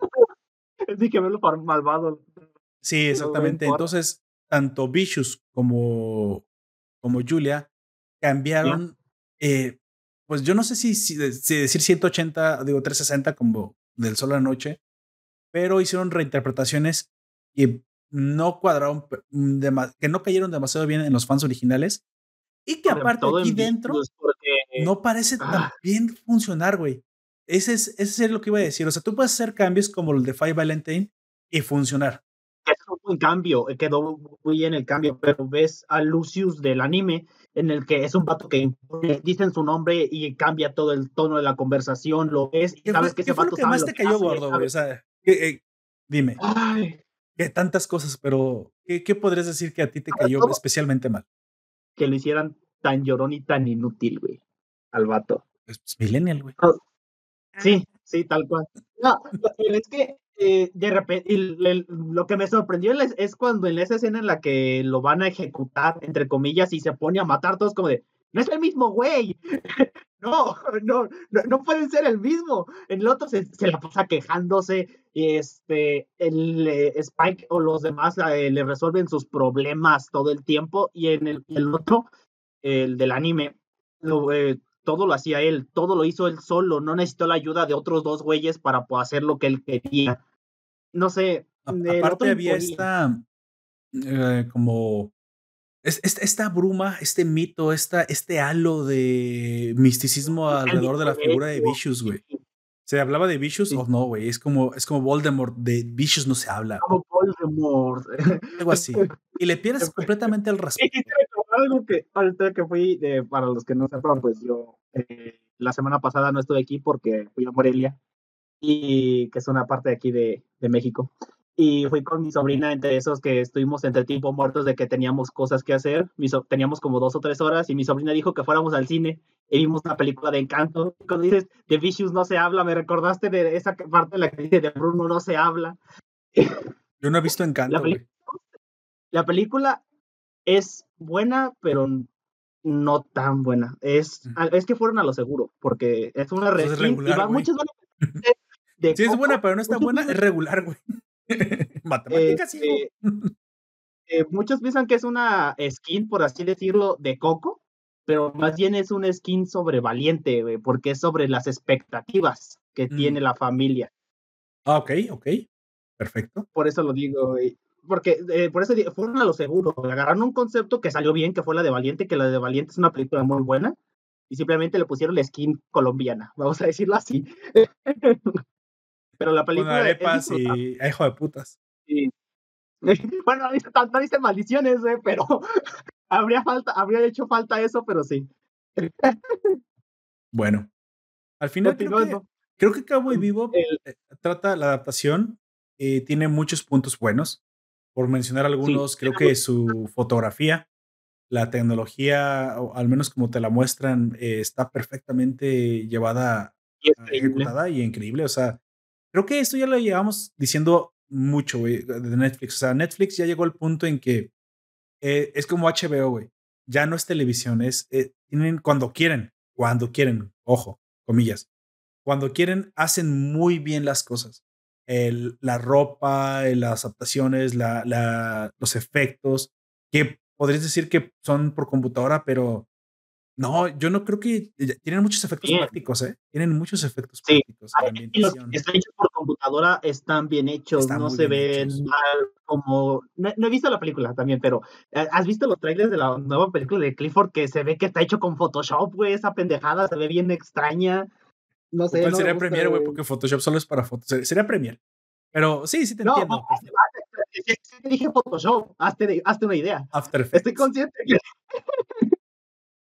Es que verlo malvado. Sí, exactamente. Entonces, tanto Vicious como, como Julia cambiaron, eh, pues yo no sé si, si, decir 180, digo 360 como del sol a la noche, pero hicieron reinterpretaciones que no cuadraron, que no cayeron demasiado bien en los fans originales y que aparte aquí dentro no parece tan ah. bien funcionar, güey. Ese es, ese es lo que iba a decir. O sea, tú puedes hacer cambios como el de Five Valentine y funcionar. Es un buen cambio, eh, quedó muy bien el cambio, pero ves a Lucius del anime, en el que es un vato que dicen su nombre y cambia todo el tono de la conversación, lo ves y sabes que ese vato lo que más te cayó gordo, güey? O sea, eh, dime. Que tantas cosas, pero ¿qué, ¿qué, podrías decir que a ti te cayó especialmente mal? Que lo hicieran tan llorón y tan inútil, güey, al vato. Pues, pues millennial, güey. Sí, sí, tal cual. No, pero es que eh, de repente, lo que me sorprendió es, cuando en esa escena en la que lo van a ejecutar, entre comillas, y se pone a matar todos como de, no es el mismo güey. no, no, no, pueden ser el mismo. En el otro se, la pasa quejándose y este, el eh, Spike o los demás eh, le resuelven sus problemas todo el tiempo y en el, el otro, el del anime, lo, todo lo hacía él, todo lo hizo él solo, no necesitó la ayuda de otros dos güeyes para hacer lo que él quería. No sé. aparte había esta eh, como esta, bruma, este mito, esta, este halo de misticismo alrededor de la figura de Vicious, güey. ¿Se hablaba de Vicious o no, güey? Es como, es como Voldemort, de Vicious no se habla. Como Voldemort. Algo así. Y le pierdes completamente el respeto algo que ahorita que fui, para los que no sepan, pues yo eh, la semana pasada no estuve aquí porque fui a Morelia, y que es una parte de aquí de, de México. Y fui con mi sobrina entre esos que estuvimos entre tiempo muertos de que teníamos cosas que hacer. Teníamos como dos o tres horas y mi sobrina dijo que fuéramos al cine y vimos una película de encanto. Cuando dices de Vicious no se habla, me recordaste de esa parte en la que dice de Bruno no se habla. Yo no he visto encanto. La, la película es buena, pero no tan buena. Es, es que fueron a lo seguro, porque es una y va muchas de, Sí, es buena, pero no está buena, es regular, güey. Matemáticas, sí. Este, eh, muchos piensan que es una skin, por así decirlo, de Coco, pero más bien es una skin sobre valiente, güey, porque es sobre las expectativas que mm. tiene la familia. Ah, ok, ok. Perfecto. Por eso lo digo, güey porque eh, por eso fueron a lo seguro, agarraron un concepto que salió bien, que fue la de Valiente, que la de Valiente es una película muy buena, y simplemente le pusieron la skin colombiana, vamos a decirlo así. Pero la película. Con arepas y hijo de putas. Sí. Bueno, no dice, maldiciones, eh, pero habría, falta, habría hecho falta eso, pero sí. bueno, al final creo que, creo que Cowboy Vivo eh, trata la adaptación, eh, tiene muchos puntos buenos. Por mencionar algunos, creo que su fotografía, la tecnología, o al menos como te la muestran, eh, está perfectamente llevada, y ejecutada y increíble. O sea, creo que esto ya lo llevamos diciendo mucho, güey, de Netflix. O sea, Netflix ya llegó al punto en que eh, es como HBO, güey. Ya no es televisión, es, eh, tienen cuando quieren, cuando quieren, ojo, comillas. Cuando quieren, hacen muy bien las cosas la ropa, las adaptaciones, la, los efectos, que podrías decir que son por computadora, pero no, yo no creo que tienen muchos efectos prácticos, ¿eh? Tienen muchos efectos sí. prácticos. los que están hechos por computadora están bien hechos, no se ven mal como... No, he visto la película también, pero eh, ¿has visto los trailers de la nueva película de Clifford que se ve que está hecho con Photoshop, güey? Esa pendejada se ve bien extraña. No sé. ¿Cuál sería Premiere, güey? Porque Photoshop solo es para fotos. Sería Premiere. Pero sí, sí te entiendo. No, te dije Photoshop, hazte, hazte, una idea. After Effects. Estoy consciente que.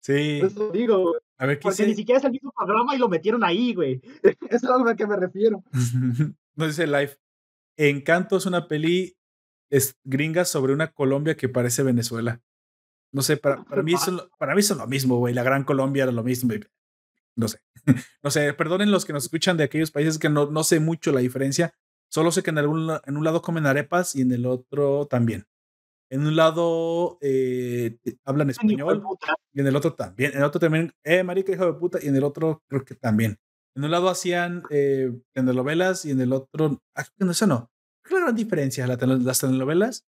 Sí. Eso digo. A ver, ¿qué Porque ni siquiera es el mismo programa y lo metieron ahí, güey. Eso es a lo que me refiero. no dice live. Encanto es una peli es gringa sobre una Colombia que parece Venezuela. No sé, para, para, mí, son, para mí son lo mismo, güey. La Gran Colombia era lo mismo. No sé. no sé, perdonen los que nos escuchan de aquellos países que no, no sé mucho la diferencia. Solo sé que en, algún, en un lado comen arepas y en el otro también. En un lado eh, hablan español y en el otro también. En el otro también, eh, marica, hijo de puta, y en el otro creo que también. En un lado hacían eh, telenovelas y en el otro, ah, no sé, no. ¿Qué gran diferencia las telenovelas?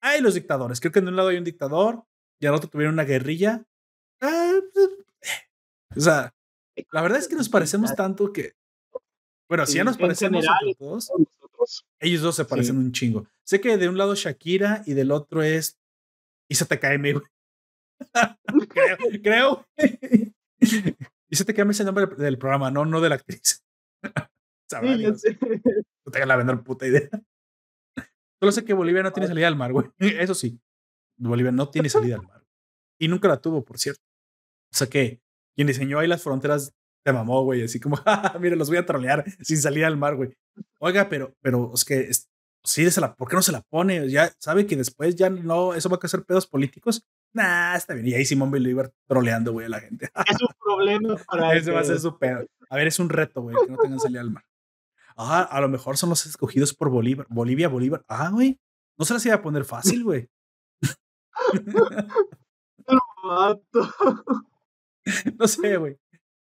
Hay los dictadores. Creo que en un lado hay un dictador y en el otro tuvieron una guerrilla. Ah, pues, o sea, la verdad es que nos parecemos tanto que. Bueno, si ya nos parecemos todos, ellos dos se parecen un chingo. Sé que de un lado Shakira y del otro es IZTKM, güey. creo, creo. IZTKM es el nombre del programa, no, no de la actriz. No tengan la menor puta idea. Solo sé que Bolivia no tiene salida al mar, güey. Eso sí. Bolivia no tiene salida al mar. Y nunca la tuvo, por cierto. O sea que quien diseñó ahí las fronteras te mamó, güey. Así como, mira, los voy a trolear sin salir al mar, güey. Oiga, pero, pero es que sí, se la, ¿por qué no se la pone? Ya sabe que después ya no, eso va a ser pedos políticos. Nah, está bien. Y ahí Simón Bolívar troleando, güey, a la gente. Es un problema para Ese va a ser su pedo. A ver, es un reto, güey, que no tengan salida al mar. Ah, a lo mejor son los escogidos por Bolívar. Bolivia, Bolívar. Ah, güey. No se las iba a poner fácil, güey. no sé, güey.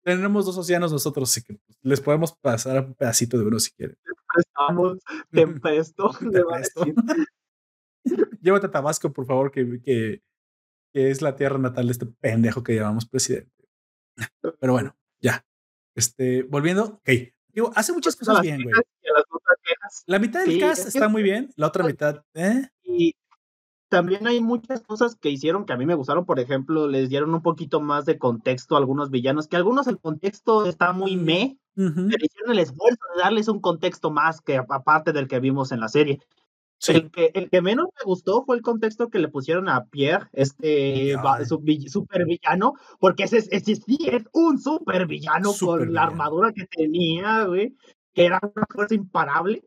Tenemos dos océanos nosotros, así que pues, les podemos pasar un pedacito de uno si quieren. Estamos tempesto. Llévate a Tabasco, por favor, que, que, que es la tierra natal de este pendejo que llamamos presidente. Pero bueno, ya. Este, volviendo, ok. Digo, hace muchas cosas bien, güey. La mitad del cast está muy bien, la otra mitad, ¿eh? Y también hay muchas cosas que hicieron que a mí me gustaron. Por ejemplo, les dieron un poquito más de contexto a algunos villanos, que algunos el contexto está muy me, pero hicieron el esfuerzo de darles un contexto más que aparte del que vimos en la serie. El, que, el que menos me gustó fue el contexto que le pusieron a Pierre, este super villano, porque ese, ese sí es un super villano con la armadura que tenía, güey, que era una fuerza imparable.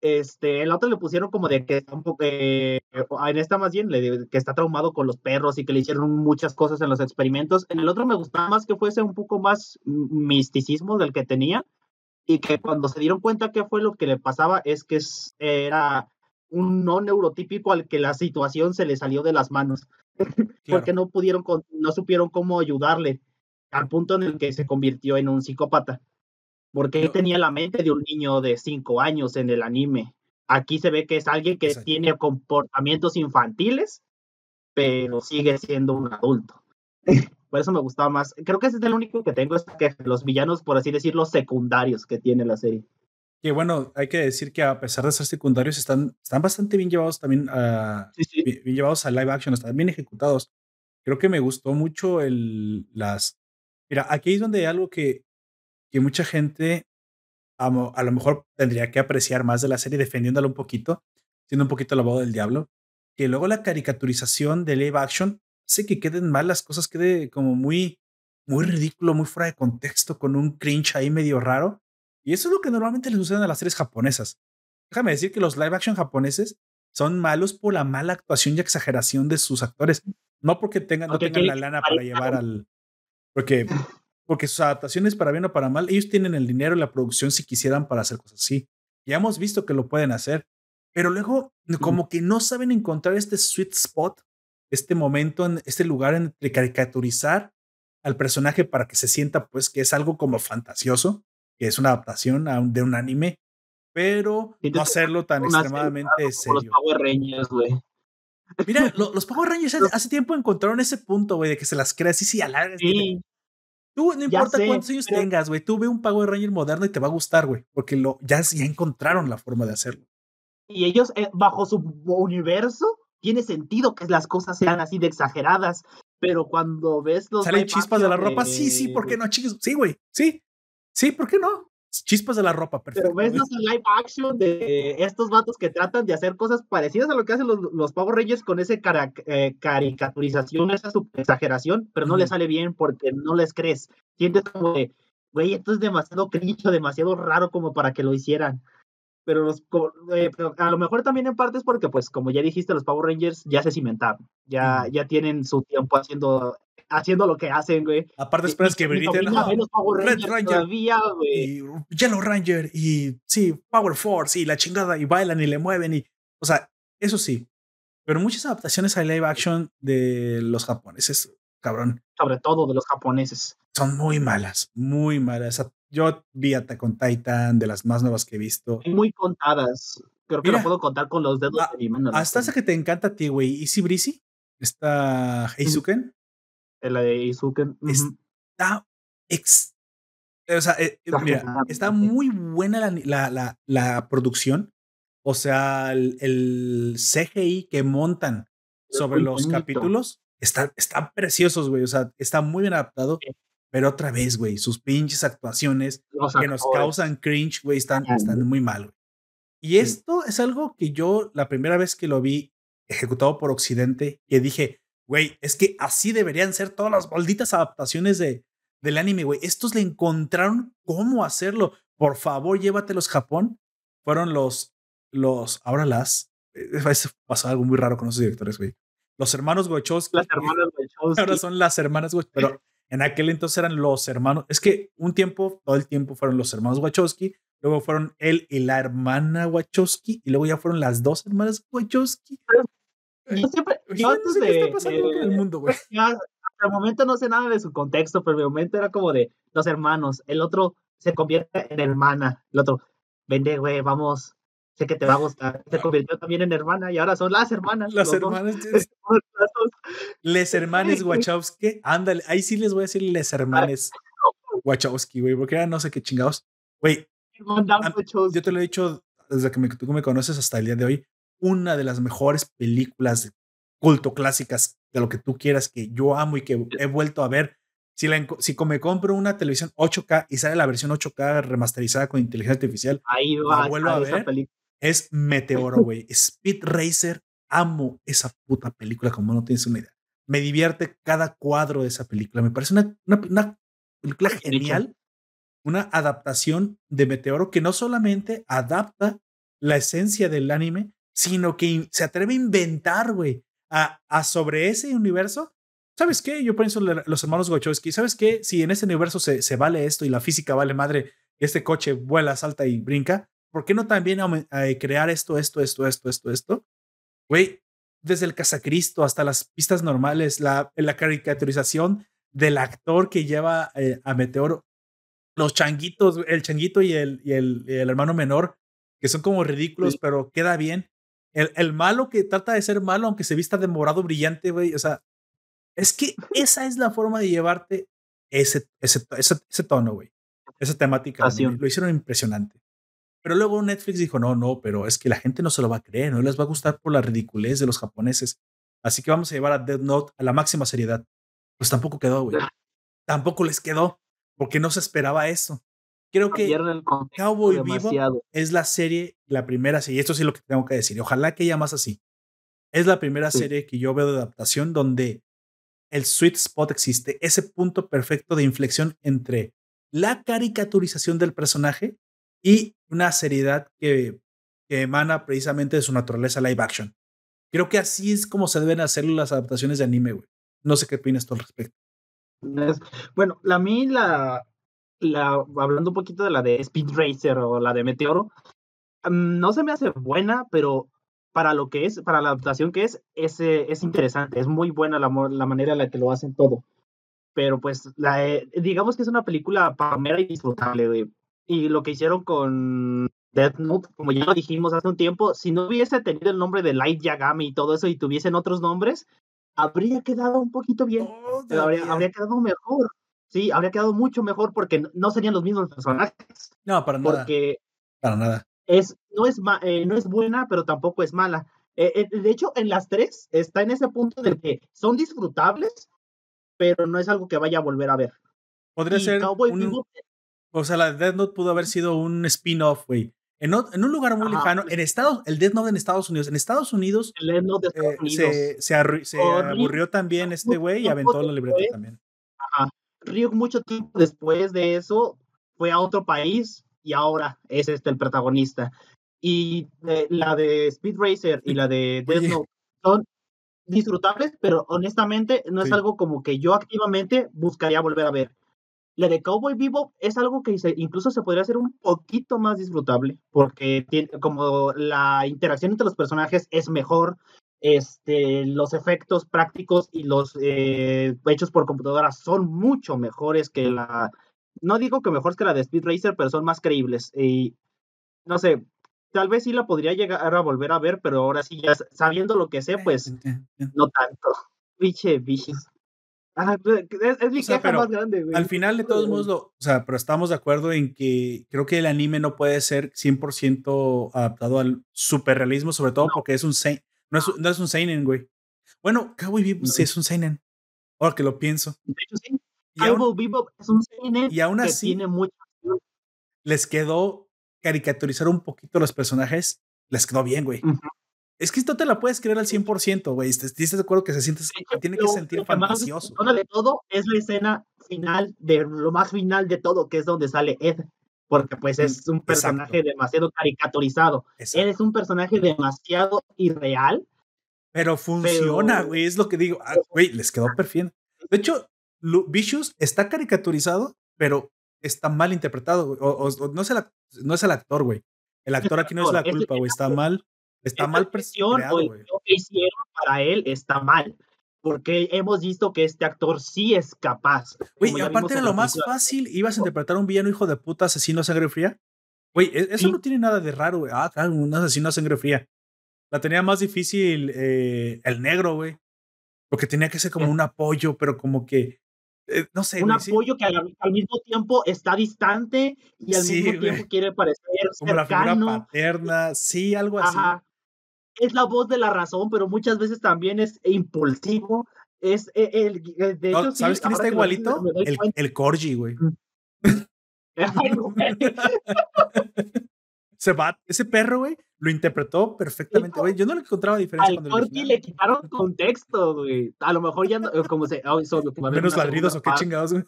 Este, el otro le pusieron como de que está un poco, eh, en esta más bien, le, que está traumado con los perros y que le hicieron muchas cosas en los experimentos. En el otro me gustaba más que fuese un poco más misticismo del que tenía y que cuando se dieron cuenta que fue lo que le pasaba es que era un no neurotípico al que la situación se le salió de las manos, porque no pudieron, no supieron cómo ayudarle al punto en el que se convirtió en un psicópata porque él tenía la mente de un niño de cinco años en el anime. Aquí se ve que es alguien que tiene comportamientos infantiles, pero sigue siendo un adulto. Por eso me gustaba más. Creo que ese es el único que tengo, es que los villanos, por así decirlo, secundarios que tiene la serie. Que bueno, hay que decir que a pesar de ser secundarios, están, están bastante bien llevados también a, Bien, llevados a live action, están bien ejecutados. Creo que me gustó mucho el, las... Mira, aquí es donde hay algo que que mucha gente a, lo mejor tendría que apreciar más de la serie defendiéndola un poquito, siendo un poquito la voz del diablo, que luego la caricaturización de live action hace que queden mal las cosas, quede como muy, muy ridículo, muy fuera de contexto, con un cringe ahí medio raro. Y eso es lo que normalmente le sucede a las series japonesas. Déjame decir que los live action japoneses son malos por la mala actuación y exageración de sus actores. No porque tengan, no tengan la lana para llevar al. Porque porque sus adaptaciones, para bien o para mal, ellos tienen el dinero y la producción si quisieran para hacer cosas así. Ya hemos visto que lo pueden hacer, pero luego como que no saben encontrar este sweet spot, este momento, en este lugar entre caricaturizar al personaje para que se sienta pues que es algo como fantasioso, que es una adaptación de un anime, pero no hacerlo tan extremadamente serio. Mira, los Power Rangers hace tiempo encontraron ese punto, güey, de que se las crea así, sí, alargas. Sí. Tú, no importa cuántos años tengas, güey, tú ve un Power Ranger moderno y te va a gustar, güey, porque lo, ya, ya encontraron la forma de hacerlo. Y ellos, eh, bajo su universo, tiene sentido que las cosas sean así de exageradas, pero cuando ves los... ¿Salen chispas de la ropa? Sí, sí, ¿por qué no? Sí, güey, sí, sí, ¿por qué no? Chispas de la ropa, perfecto. Pero ves los live action de estos vatos que tratan de hacer cosas parecidas a lo que hacen los, los Power Rangers con esa eh, caricaturización, esa exageración, pero no les sale bien porque no les crees. Sientes como de, güey, esto es demasiado cringe, demasiado raro como para que lo hicieran. Pero, los, eh, a lo mejor también en parte es porque, pues, como ya dijiste, los Power Rangers ya se cimentaron, ya, ya tienen su tiempo haciendo haciendo lo que hacen, güey. Aparte esperas que griten Red Ranger y Yellow Ranger y sí, Power Force y la chingada y bailan y le mueven y, o sea, eso sí. Pero muchas adaptaciones a live action de los japoneses, cabrón. Sobre todo de los japoneses. Son muy malas, muy malas. Yo vi Attack on Titan, de las más nuevas que he visto. Muy contadas. Creo que lo puedo contar con los dedos de mi mano. Hasta esa que te encanta a ti, güey. Easy Breezy. Está Heizuken. La de Heizuken. Está ex. O sea, eh, mira, está muy buena la, la, la, producción. O sea, el, el, CGI que montan sobre los capítulos están, están preciosos, güey. O sea, está muy bien adaptado. Pero otra vez, güey, sus pinches actuaciones que nos causan cringe, güey, están, están muy mal, güey. Y esto es algo que yo, la primera vez que lo vi ejecutado por Occidente, que dije, güey, es que así deberían ser todas las malditas adaptaciones de, del anime, güey. Estos le encontraron cómo hacerlo. Por favor, llévatelos Japón. Fueron los, los, ahora las, eh, pasó algo muy raro con esos directores, güey. Los hermanos Wachowski. Las hermanas Wachowski. Ahora son las hermanas Wachowski. Pero en aquel entonces eran los hermanos. Es que un tiempo, todo el tiempo fueron los hermanos Wachowski. Luego fueron él y la hermana Wachowski. Y luego ya fueron las dos hermanas Wachowski. Yo siempre, yo antes de, qué está pasando en el mundo, güey. Hasta el momento no sé nada de su contexto, pero el momento era como de los hermanos. El otro se convierte en hermana. El otro, vende, güey, vamos, sé que te va a gustar. Se convirtió también en hermana y ahora son las hermanas. Las hermanas. les hermanes Wachowski. Ándale, ahí sí les voy a decir les hermanes Wachowski, güey, porque ya no sé qué chingados. Güey, yo te lo he dicho desde que tú me conoces hasta el día de hoy. Una de las mejores películas de culto clásicas de lo que tú quieras que yo amo y que he vuelto a ver. Si, la, si me compro una televisión 8K y sale la versión 8K remasterizada con inteligencia artificial, ahí va, la vuelvo a ver es Meteoro, güey. Speed Racer, amo esa puta película como no tienes una idea. Me divierte cada cuadro de esa película. Me parece una, una, película genial. Una adaptación de Meteoro que no solamente adapta la esencia del anime, sino que se atreve a inventar, güey, a, a, sobre ese universo. ¿Sabes qué? Yo pienso los hermanos Wachowski. ¿Sabes qué? Si en ese universo se, se vale esto y la física vale madre, este coche vuela, salta y brinca, ¿por qué no también eh, crear esto, esto, esto, esto, esto, esto? Güey, desde el casacristo hasta las pistas normales, la, la caricaturización del actor que lleva eh, a Meteoro, los changuitos, el changuito y el, y el, el, hermano menor, que son como ridículos, pero queda bien. El, el, malo que trata de ser malo, aunque se vista de morado brillante, güey, o sea, es que esa es la forma de llevarte ese, ese, ese, tono, güey, esa temática. Lo hicieron impresionante. Pero luego Netflix dijo, no, no, pero es que la gente no se lo va a creer, no les va a gustar por la ridiculez de los japoneses. Así que vamos a llevar a Dead Note a la máxima seriedad. Pues tampoco quedó, güey. Tampoco les quedó, porque no se esperaba eso. Creo que Cowboy Vivo es la serie, la primera serie, y esto sí es lo que tengo que decir, ojalá que haya más así. Es la primera serie que yo veo de adaptación donde el sweet spot existe, ese punto perfecto de inflexión entre la caricaturización del personaje y una seriedad que, que emana precisamente de su naturaleza live action. Creo que así es como se deben hacer las adaptaciones de anime, güey. No sé qué opinas tú al respecto. Bueno, a mí la, la, hablando un poquito de la de Speed Racer o la de Meteoro, mm, no se me hace buena, pero para lo que es, para la adaptación que es, es, es interesante, es muy buena la, la, manera en la que lo hacen todo. Pero pues, eh, digamos que es una película palmera y disfrutable, güey. Y lo que hicieron con Death Note, como ya lo dijimos hace un tiempo, si no hubiese tenido el nombre de Light Yagami y todo eso y tuviesen otros nombres, habría quedado un poquito bien. habría, habría, quedado mejor. Sí, habría quedado mucho mejor porque no serían los mismos personajes. No, para nada. Porque para nada. Es, no, es eh, no es buena, pero tampoco es mala. Eh, eh, de hecho, en las tres está en ese punto de que son disfrutables, pero no es algo que vaya a volver a ver. Podría ser un, o sea, la Death Note pudo haber sido un spin-off, güey. En, en, un lugar muy lejano, en Estados, el Death Note en Estados Unidos. En Estados Unidos, eh, se, aburrió también este güey y aventó la libreta también. Ajá. Ryuk mucho tiempo después de eso fue a otro país y ahora es este el protagonista. y la de Speed Racer y la de Death Note son disfrutables, pero honestamente no es algo como que yo activamente buscaría volver a ver. La de Cowboy Vivo es algo que incluso se podría hacer un poquito más disfrutable, porque tiene, como la interacción entre los personajes es mejor, este, los efectos prácticos y los eh, hechos por computadora son mucho mejores que la, no digo que mejores que la de Speed Racer, pero son más creíbles. Y no sé, tal vez sí la podría llegar a volver a ver, pero ahora sí, ya sabiendo lo que sé, pues no tanto. Biche, biches. Pues, es, mi queja más grande, güey. Al final, de todos modos, o sea, pero estamos de acuerdo en que creo que el anime no puede ser 100% adaptado al superrealismo, sobre todo porque es un no es, no es un seinen, güey. Bueno, Cowboy Bebop sí es un seinen. Ahora que lo pienso. De hecho, sí. Cowboy Bebop es un seinen y aún así, tiene les quedó caricaturizar un poquito los personajes, les quedó bien, güey. Es que esto te la puedes creer al 100%, güey. ¿Estás de acuerdo que se siente, tiene que sentir fantasioso? De todo es la escena final, de lo más final de todo, que es donde sale Ed. Porque pues es un personaje demasiado caricaturizado. Ed es un personaje demasiado irreal. Pero funciona, güey. Es lo que digo. Ah, güey, les quedó perfecto. De hecho, Vicious está caricaturizado, pero está mal interpretado, o, no, es el, no es el actor, güey. El actor aquí no es la culpa, güey. Está mal, está mal creado, Lo que hicieron para él está mal. Porque hemos visto que este actor sí es capaz. Güey, aparte de lo más fácil, ibas a interpretar a un villano hijo de puta asesino a sangre fría. Güey, e, eso no tiene nada de raro, güey. Ah, claro, un asesino a sangre fría. La tenía más difícil eh, el negro, güey. Porque tenía que ser como un apoyo, pero como que eh, no sé. Un apoyo que al, mismo tiempo está distante y al mismo tiempo quiere parecer Como la figura paterna, sí, algo así. Es la voz de la razón, pero muchas veces también es impulsivo. Es e, el, eh, de hecho, ¿Sabes quién está igualito? el, el Corgi, güey. Mm. Se va, ese perro, güey, lo interpretó perfectamente, güey. Yo no le encontraba diferencia. Al Corgi le quitaron contexto, güey. A lo mejor ya no, eh, como se. Oh, Menos ladridos o qué chingados, güey.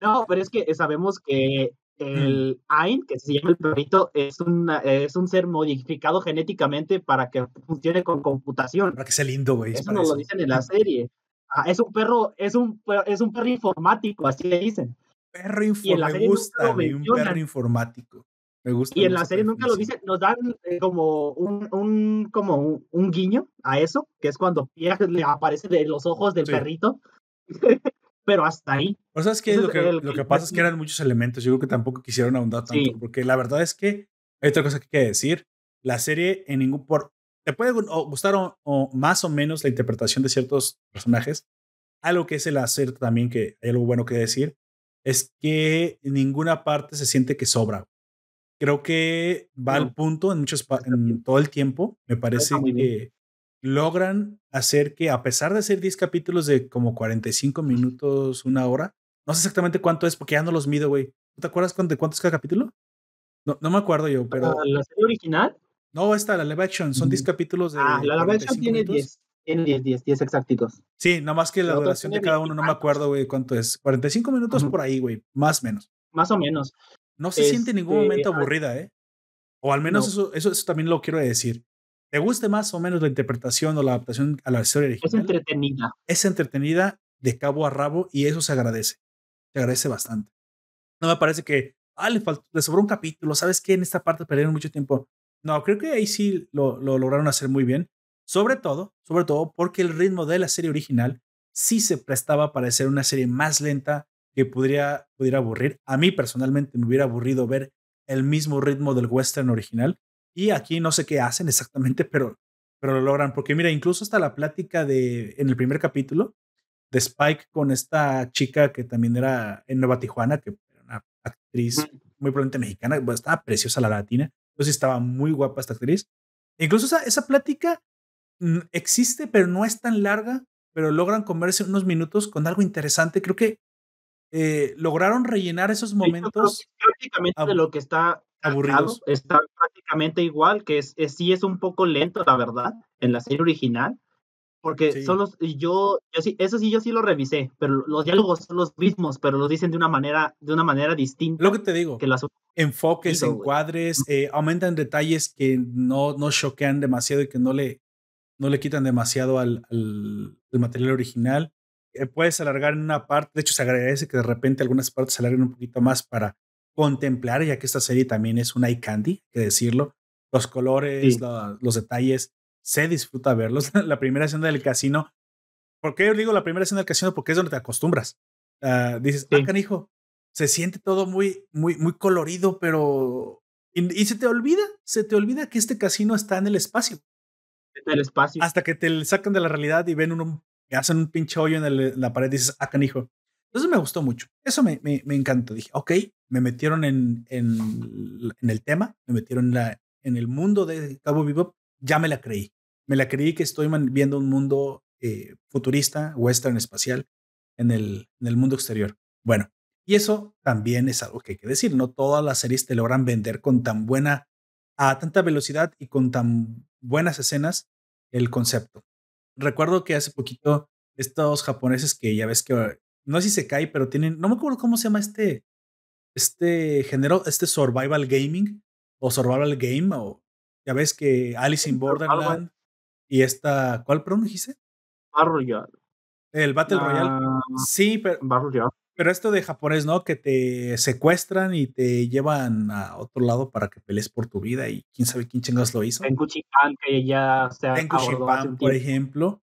No, pero es que sabemos que el Ain, que se llama el perrito, es, una, es un ser modificado genéticamente para que funcione con computación. Para que sea lindo, güey. Eso nos lo dicen en la serie. Ah, es un perro, es un, es un perro informático, así le dicen. Perro informático. Me gusta, güey, un perro informático y en la serie nunca lo dicen, nos dan eh, como un, un como un, guiño a eso, que es cuando le aparece de los ojos del perrito. Pero hasta ahí. O sea, es que, lo, que lo que pasa es que eran muchos elementos. Yo creo que tampoco quisieron ahondar tanto, porque la verdad es que hay otra cosa que hay que decir. La serie en ningún por te puede gustar o, más o menos la interpretación de ciertos personajes. Algo que es el hacer también que hay algo bueno que decir es que en ninguna parte se siente que sobra creo que va al punto en muchos en todo el tiempo. Me parece que logran hacer que, a pesar de ser 10 capítulos de como 45 minutos, una hora, no sé exactamente cuánto es porque ya no los mido, güey. ¿Te acuerdas de cuánto es cada capítulo? No, no me acuerdo yo, pero. ¿La serie original? No, esta, la live action, son 10 capítulos de. Ah, la live action tiene 10. Tiene 10, 10, 10 exactitos. Sí, nada más que la, duración de cada uno, no me acuerdo, güey, cuánto es. 45 minutos por ahí, güey, más o menos. Más o menos. No se siente en ningún momento este, aburrida, ¿eh? O al menos eso, eso, eso, también lo quiero decir. ¿Te guste más o menos la interpretación o la adaptación a la historia original? Es entretenida. Es entretenida de cabo a rabo y eso se agradece. Se agradece bastante. No me parece que, ah, le, faltó, le sobró un capítulo, ¿sabes qué? En esta parte perdieron mucho tiempo. No, creo que ahí sí lo, lo lograron hacer muy bien. Sobre todo, sobre todo porque el ritmo de la serie original sí se prestaba para ser una serie más lenta, que pudiera, pudiera aburrir. A mí personalmente me hubiera aburrido ver el mismo ritmo del western original. Y aquí no sé qué hacen exactamente, pero, pero lo logran. Porque mira, incluso hasta la plática de, en el primer capítulo de Spike con esta chica que también era en Nueva Tijuana, que era una actriz muy probablemente mexicana, estaba preciosa la latina. Entonces estaba muy guapa esta actriz. incluso esa, esa plática mm, existe, pero no es tan larga, pero logran comerse unos minutos con algo interesante. Creo que eh, lograron rellenar esos momentos. prácticamente de lo que está aburridos. está prácticamente igual, que es, sí es un poco lento, la verdad, en la serie original, Porque son los, yo, yo sí, eso sí, yo sí lo revisé, pero los diálogos son los mismos, pero los dicen de una manera, de una manera distinta. Lo que te digo, que las, enfoques, encuadres, eh, aumentan detalles que no, no choquean demasiado y que no le, no le quitan demasiado al, al, material original. Eh, puedes alargar en una parte, de hecho se agradece que de repente algunas partes se alarguen un poquito más para contemplar, ya que esta serie también es un eye candy, que decirlo. Los colores, los detalles, se disfruta verlos. la primera escena del casino, ¿por qué digo la primera escena del casino? Porque es donde te acostumbras. Uh, dices, ah, canijo, se siente todo muy, muy, muy colorido, pero. Y, se te olvida, se te olvida que este casino está en el espacio. En el espacio. Hasta que te sacan de la realidad y ven un, hacen un pinche hoyo en, la pared y dices, ah, canijo. Entonces me gustó mucho. Eso me, me, encantó. Dije, ok, me metieron en, en, el tema, me metieron en, la, en el mundo de Cabo Vivo, ya me la creí. Me la creí que estoy viendo un mundo eh, futurista, western espacial, en el, en el mundo exterior. Bueno, y eso también es algo que hay que decir. No todas las series te logran vender con tan buena, a tanta velocidad y con tan buenas escenas el concepto. Recuerdo que hace poquito estos japoneses que ya ves que no sé si se cae, pero tienen, no me acuerdo cómo se llama este, este género, este survival gaming o survival game, o ya ves que Alice in Borderland y esta, ¿cuál perdón dijiste? Battle Royale. El Battle Royale. Ah, sí, pero. Pero esto de japonés, ¿no? Que te secuestran y te llevan a otro lado para que pelees por tu vida y quién sabe quién chingas lo hizo. En Kuchipan, que ya se por ejemplo.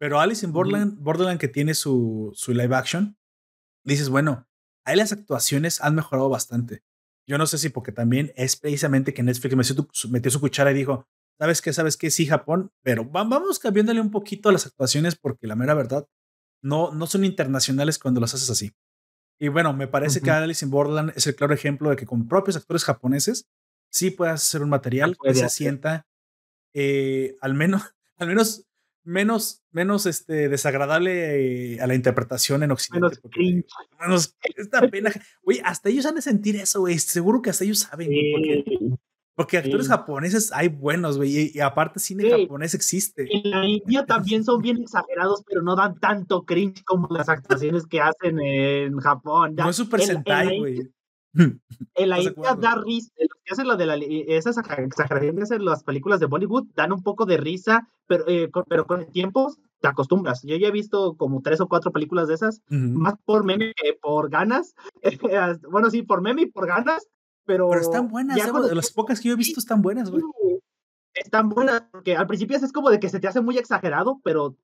Pero Alice in Borderland, Borderland que tiene su, su live action, dices, bueno, ahí las actuaciones han mejorado bastante. Yo no sé si porque también es precisamente que Netflix metió su cuchara y dijo, ¿sabes qué? ¿Sabes qué? Sí, Japón, pero vamos cambiándole un poquito a las actuaciones porque la mera verdad, no, no son internacionales cuando las haces así. Y bueno, me parece que Alice in Borderland es el claro ejemplo de que con propios actores japoneses sí puedes hacer un material que se sienta eh, al menos, al menos menos, menos este, desagradable a la interpretación en Occidente. Menos, menos esta pena. Güey, hasta ellos han de sentir eso, güey. Seguro que hasta ellos saben. Porque actores japoneses hay buenos, güey, y, aparte cine japonés existe. En la India también son bien exagerados, pero no dan tanto cringe como las actuaciones que hacen en Japón. no es Super Sentai, güey. En la India da risa, los que hacen lo de la, esas exageraciones en las películas de Bollywood dan un poco de risa, pero, eh, con, pero con el tiempo te acostumbras. Yo ya he visto como tres o cuatro películas de esas, más por meme que por ganas. bueno, sí, por meme y por ganas, pero, están buenas, ¿eh? las pocas que yo he visto están buenas, güey. Están buenas, porque al principio es como de que se te hace muy exagerado, pero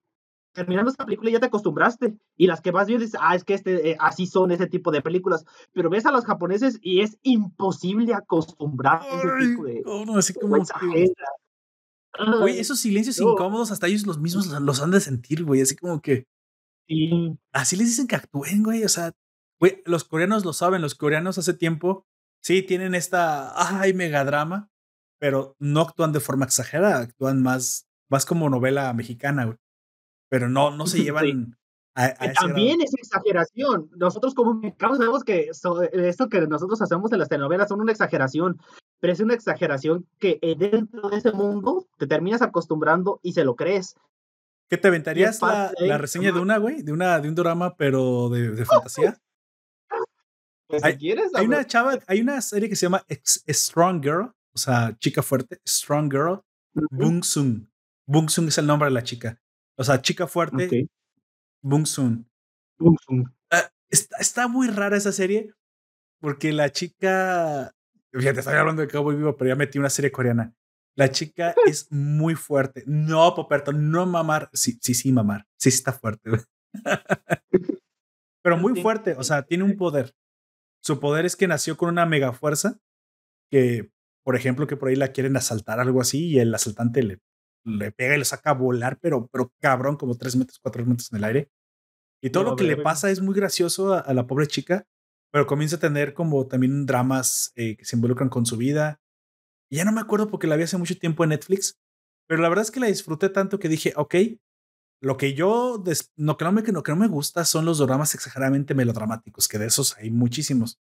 terminando esta película ya te acostumbraste. Y las que vas viendo dices, ah, es que este, eh, así son ese tipo de películas. Pero ves a los japoneses y es imposible acostumbrar a ese tipo de. no, así como. Güey, esos silencios incómodos, hasta ellos los mismos los han de sentir, güey. Así como que. Sí. Así les dicen que actúen, güey. O sea, güey, los coreanos lo saben. Los coreanos hace tiempo sí tienen esta, ay, megadrama, pero no actúan de forma exagerada, actúan más, más como novela mexicana, güey. Pero no, no se llevan a, También es exageración. Nosotros como mexicanos sabemos que esto que nosotros hacemos en las telenovelas son una exageración, pero es una exageración que eh, dentro de ese mundo te terminas acostumbrando y se lo crees. ¿Qué te aventarías la, la, reseña de una, güey? De una, de un drama, pero de, de fantasía. Pues hay, quieres. Hay una chava, hay una serie que se llama Strong Girl, o sea, chica fuerte, Strong Girl, Bung Sun. Bung Sun es el nombre de la chica. O sea, chica fuerte, Bung Sun. Bung Sun. Ah, está, está, muy rara esa serie porque la chica, fíjate, estoy hablando de Cowboy Vivo, pero ya metí una serie coreana. La chica es muy fuerte. No, Poperto, no mamar. Sí, sí, sí, mamar. Sí, sí está fuerte. pero muy fuerte, o sea, tiene un poder. Su poder es que nació con una mega fuerza que, por ejemplo, que por ahí la quieren asaltar, algo así, y el asaltante le, le pega y le saca a volar, pero, pero cabrón, como tres metros, cuatro metros en el aire. Y todo lo que le pasa es muy gracioso a, la pobre chica, pero comienza a tener como también dramas eh, que se involucran con su vida. Y ya no me acuerdo porque la vi hace mucho tiempo en Netflix, pero la verdad es que la disfruté tanto que dije, ok, lo que yo, no, que no, me, que no, que no me gusta son los dramas exageradamente melodramáticos, que de esos hay muchísimos.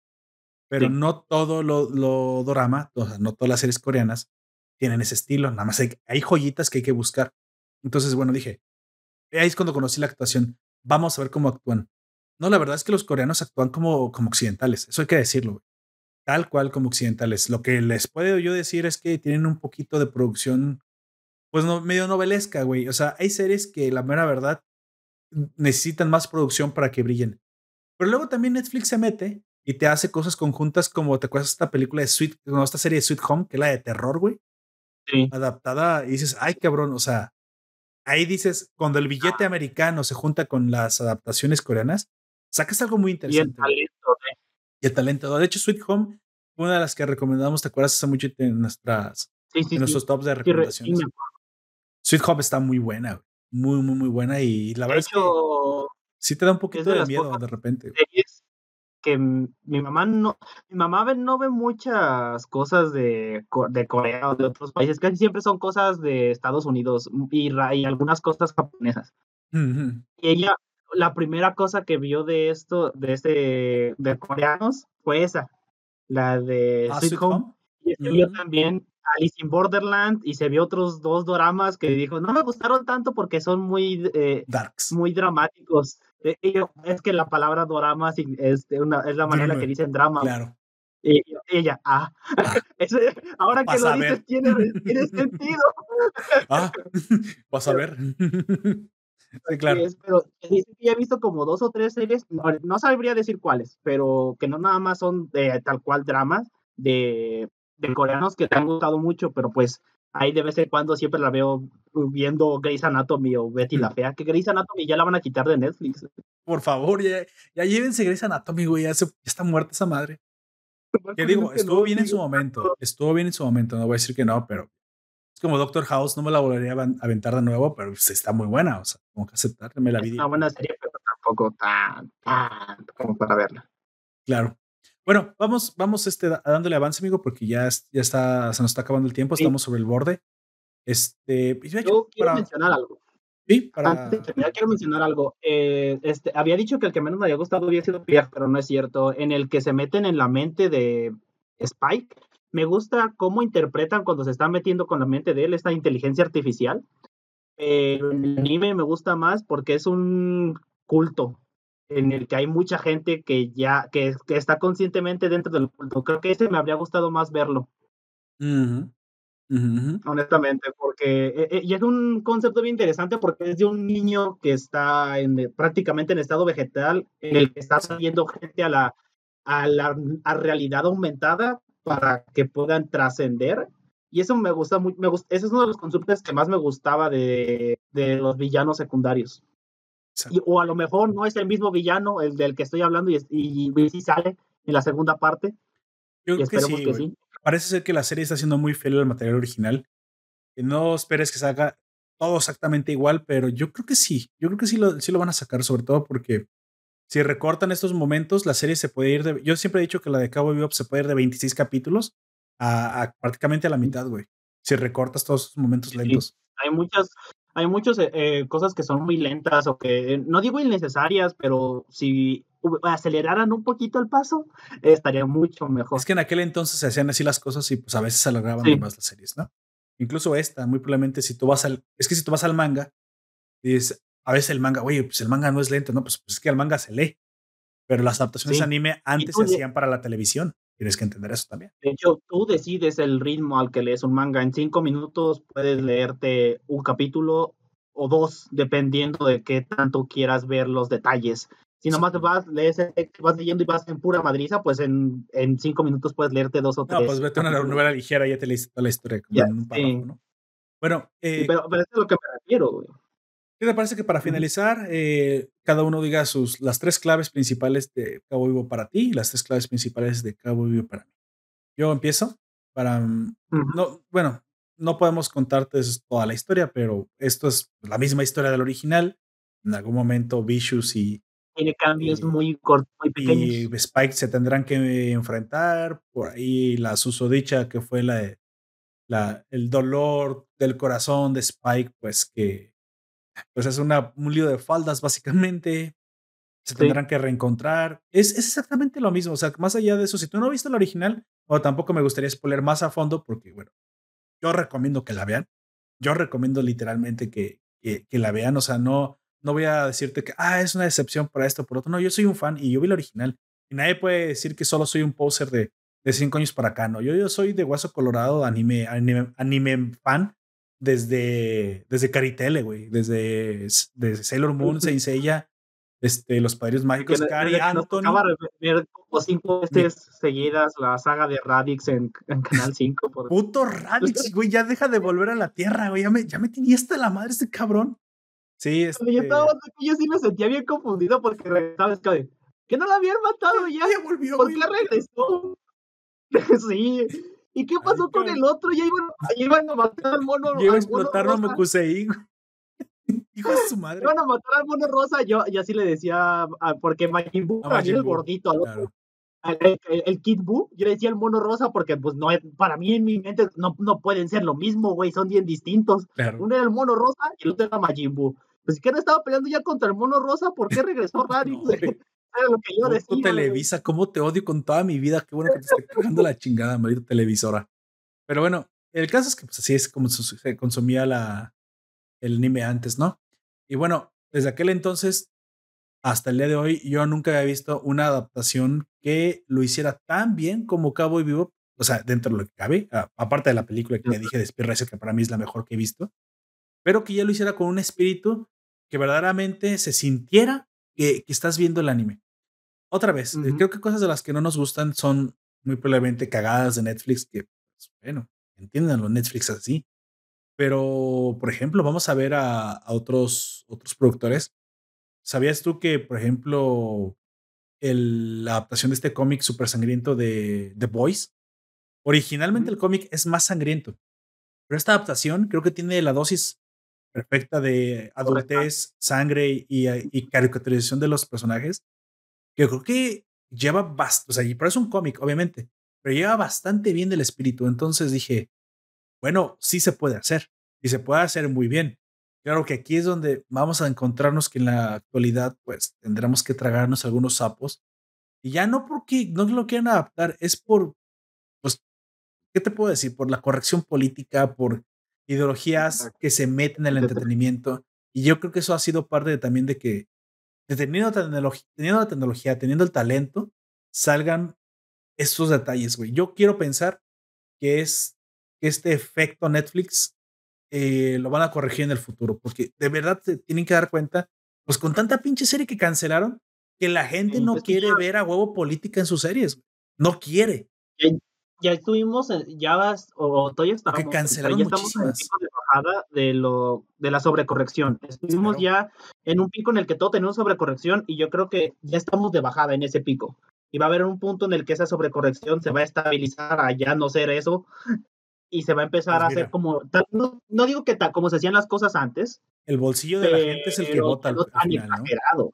Pero no todo lo, lo drama, o sea, no todas las series coreanas tienen ese estilo. Nada más hay, hay joyitas que hay que buscar. Entonces, bueno, dije, ahí es cuando conocí la actuación. Vamos a ver cómo actúan. No, la verdad es que los coreanos actúan como, como occidentales. Eso hay que decirlo. Tal cual como occidentales. Lo que les puedo yo decir es que tienen un poquito de producción, pues no, medio novelesca, güey. O sea, hay series que la mera verdad necesitan más producción para que brillen. Pero luego también Netflix se mete y te hace cosas conjuntas como te acuerdas esta película de Sweet, no, esta serie de Sweet Home, que es la de terror, güey. Sí. Adaptada y dices, ay cabrón, o sea, ahí dices, cuando el billete Ah. americano se junta con las adaptaciones coreanas, sacas algo muy Y el interesante. talento Y el talento. De hecho, Sweet Home, una de las que recomendamos, ¿te acuerdas hace mucho en nuestras, Sí, sí, en nuestros tops de recomendaciones? Sweet Home está muy buena. Muy, muy, muy buena. Y la De verdad es que sí te da un poquito de miedo de repente. series que mi mamá no, mi mamá ve- no ve muchas cosas de, de Corea o de otros países, casi siempre son cosas de Estados Unidos y, y algunas cosas japonesas. Y ella, la primera cosa que vio de esto, de este, de coreanos, fue esa, la de Ah, Sweet Sweet Home. Home. Y se vio también Alice in Borderland y se vio otros dos doramas que dijo, no me gustaron tanto porque son muy, eh, Darks. muy dramáticos. Eh, es que la palabra dorama es, de una, es la manera Drama, que dicen drama. Claro. Y ella, ah, eso- ahora que lo ver. dices tiene, tiene sentido. Ah, vas a ver. sí, claro. es, pero dice que ya he visto como dos o tres series, no, no sabría decir cuáles, pero que no nada más son de tal cual dramas de, de coreanos que te han gustado mucho, pero pues ahí de vez en cuando siempre la veo viendo Grey's Anatomy o Betty la Fea, que Grey's Anatomy ya la van a quitar de Netflix. Por favor, ya, ya llévense Grey's Anatomy, güey. Ya, se- ya está muerta esa madre. Que digo, estuvo bien en su momento. Estuvo bien en su momento. No voy a decir que no, pero es como Doctor House. No me la volvería a aventar de nuevo, pero pues, está muy buena. O sea, como que aceptar, me la Es vi. una buena serie, pero tampoco tan, tan como para verla. Claro. Bueno, vamos, vamos este, dándole avance, amigo, porque ya, ya está, se nos está acabando el tiempo. Sí. Estamos sobre el borde. Este, Yo quiero para, mencionar algo. sí, para, Antes de terminar, quiero mencionar algo. Eh, este, había dicho que el que menos me había gustado había sido Pierre, pero no es cierto. En el que se meten en la mente de Spike, me gusta cómo interpretan cuando se están metiendo con la mente de él esta inteligencia artificial. En el anime me gusta más porque es un culto en el que hay mucha gente que ya que, que está conscientemente dentro del culto. Creo que ese me habría gustado más verlo Ujú, ujú, ujú. honestamente, porque eh, eh, y es un concepto bien interesante porque es de un niño que está en, prácticamente en estado vegetal, en el que está saliendo gente a la, a la a realidad aumentada para que puedan trascender. Y eso me gusta mucho, me gusta, ese es uno de los conceptos que más me gustaba de, de los villanos secundarios. Y, o a lo mejor no es el mismo villano, el del que estoy hablando, y, y, y sí sale en la segunda parte, Yo creo que sí, que sí. Parece ser que la serie está siendo muy fiel al material original. Que no esperes que salga todo exactamente igual, pero yo creo que sí. Yo creo que sí lo, sí lo van a sacar, sobre todo porque si recortan estos momentos, la serie se puede ir de. Yo siempre he dicho que la de Cowboy Bebop se puede ir de 26 capítulos a, a prácticamente a la mitad, güey. Si recortas todos esos momentos Sí. lentos. hay muchas hay muchas eh, eh, cosas que son muy lentas o que eh, no digo innecesarias, pero si aceleraran un poquito el paso, eh, estaría mucho mejor. Es que en aquel entonces se hacían así las cosas y pues a veces se alargaban Sí. más las series, ¿no? Incluso esta, muy probablemente si tú vas al, es que si tú vas al manga y dices, a veces el manga, oye, pues el manga no es lento, no, pues, pues es que el manga se lee, pero las adaptaciones Sí. anime antes se hacían para la televisión, tienes que entender eso también. De hecho, tú decides el ritmo al que lees un manga. En cinco minutos puedes leerte un capítulo o dos, dependiendo de qué tanto quieras ver los detalles. Si nomás Sí. vas, lees, texto, vas leyendo y vas en pura madriza, pues en, en cinco minutos puedes leerte dos o tres. No, pues vete a una novela ligera, ya te leíste toda la historia como Ya, en un párrafo, sí. ¿no? Bueno, eh, pero, pero eso es a lo que me refiero, güey. ¿Qué te parece que para finalizar, eh, cada uno diga sus, las tres claves principales de Cabo Vivo para ti y las tres claves principales de Cabo Vivo para mí? Yo empiezo para, mm, no, bueno, no podemos contarte toda la historia, pero esto es la misma historia del original. En algún momento Vicious y, Tiene cambios y, muy cortos, muy pequeños. y Spike se tendrán que enfrentar. Por ahí la susodicha que fue la, la el dolor del corazón de Spike, pues que pues es una, un lío de faldas básicamente. Se Sí. tendrán que reencontrar. Es, es exactamente lo mismo. O sea, más allá de eso, si tú no has visto la original, o tampoco me gustaría spoiler más a fondo, porque bueno, yo recomiendo que la vean. Yo recomiendo literalmente que, que, que la vean. O sea, no, no voy a decirte que, ah, es una decepción por esto, por otro. No, yo soy un fan y yo vi la original. Y nadie puede decir que solo soy un poser de, de cinco años para acá. No, yo, yo soy de Hueso Colorado, anime, anime, anime fan desde, desde Caritele, güey. Desde, desde Sailor Moon, Saint Seiya, este, Los Padres Mágicos, Cari, Anthony. ver como cinco veces seguidas la saga de Radix en, en Canal 5. Por... Puto Radix, güey, ya deja de volver a la Tierra, güey. Ya me, ya me tenía hasta la madre este cabrón. Sí, este... yo, estaba, yo sí me sentía bien confundido porque, ¿sabes qué? Que no la habían matado ya. Ya volvió, ¿Por qué regresó? sí. ¿Y qué pasó con el otro? Ya iban, ya iban a matar al mono. Ya iba a explotar a Mekusei. Hijo de su madre. Iban a matar al mono rosa. Yo, yo así le decía, porque Majin Buu, el gordito, al otro. El, el, Kid Buu, yo le decía el mono rosa porque pues no para mí en mi mente no, no pueden ser lo mismo, güey, son bien distintos. Uno era el mono rosa y el otro era Majin Buu. Pues que no estaba peleando ya contra el mono rosa, ¿por qué regresó Raditz? no, era lo que yo decía. Televisa, cómo te odio con toda mi vida, qué bueno que te esté cagando la chingada, maldita televisora. Pero bueno, el caso es que pues así es como se consumía la, el anime antes, ¿no? Y bueno, desde aquel entonces hasta el día de hoy, yo nunca había visto una adaptación que lo hiciera tan bien como Cabo y Vivo, o sea, dentro de lo que cabe, aparte de la película que me dije de Speed que para mí es la mejor que he visto, pero que ya lo hiciera con un espíritu que verdaderamente se sintiera que, estás viendo el anime. Otra vez, eh, creo que cosas de las que no nos gustan son muy probablemente cagadas de Netflix, que, pues, bueno, entiendan los Netflix así. Pero, por ejemplo, vamos a ver a, otros, otros productores. ¿Sabías tú que, por ejemplo, el, la adaptación de este cómic súper sangriento de The Boys? Originalmente el cómic es más sangriento, pero esta adaptación creo que tiene la dosis perfecta de adultez, sangre y, y caricaturización de los personajes, que creo que lleva bastante, o sea, y pero es un cómic, obviamente, pero lleva bastante bien del espíritu. Entonces dije, bueno, sí se puede hacer y se puede hacer muy bien. Claro que aquí es donde vamos a encontrarnos que en la actualidad, pues tendremos que tragarnos algunos sapos. Y ya no porque no lo quieran adaptar, es por, pues, ¿qué te puedo decir? Por la corrección política, por ideologías que se meten en el entretenimiento. Y yo creo que eso ha sido parte también de que, teniendo, la tecnología, teniendo el talento, salgan estos detalles, güey. Yo quiero pensar que es que este efecto Netflix eh, lo van a corregir en el futuro, porque de verdad se tienen que dar cuenta, pues con tanta pinche serie que cancelaron, que la gente no pues quiere ver a huevo política en sus series. No quiere ya estuvimos, ya vas, o todavía estamos, que cancelaron ya estamos en el pico de bajada de, lo, de la sobrecorrección. Estuvimos ya en un pico en el que todo tenía una sobrecorrección y yo creo que ya estamos de bajada en ese pico. Y va a haber un punto en el que esa sobrecorrección se va a estabilizar a ya no ser eso y se va a empezar pues a hacer como, no, no, digo que tal como se hacían las cosas antes. El bolsillo de la gente es el que vota al, final, ¿no?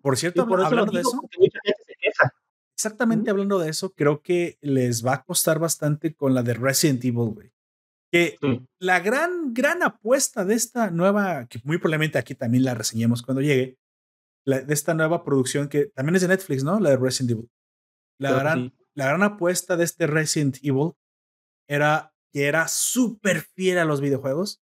Por cierto, hablando de eso, mucha gente se queja exactamente hablando de eso, creo que les va a costar bastante con la de Resident Evil, güey. Que la gran, gran apuesta de esta nueva, que muy probablemente aquí también la reseñemos cuando llegue, de esta nueva producción que también es de Netflix, ¿no? La de Resident Evil. La, gran, la gran apuesta de este Resident Evil era que era súper fiel a los videojuegos.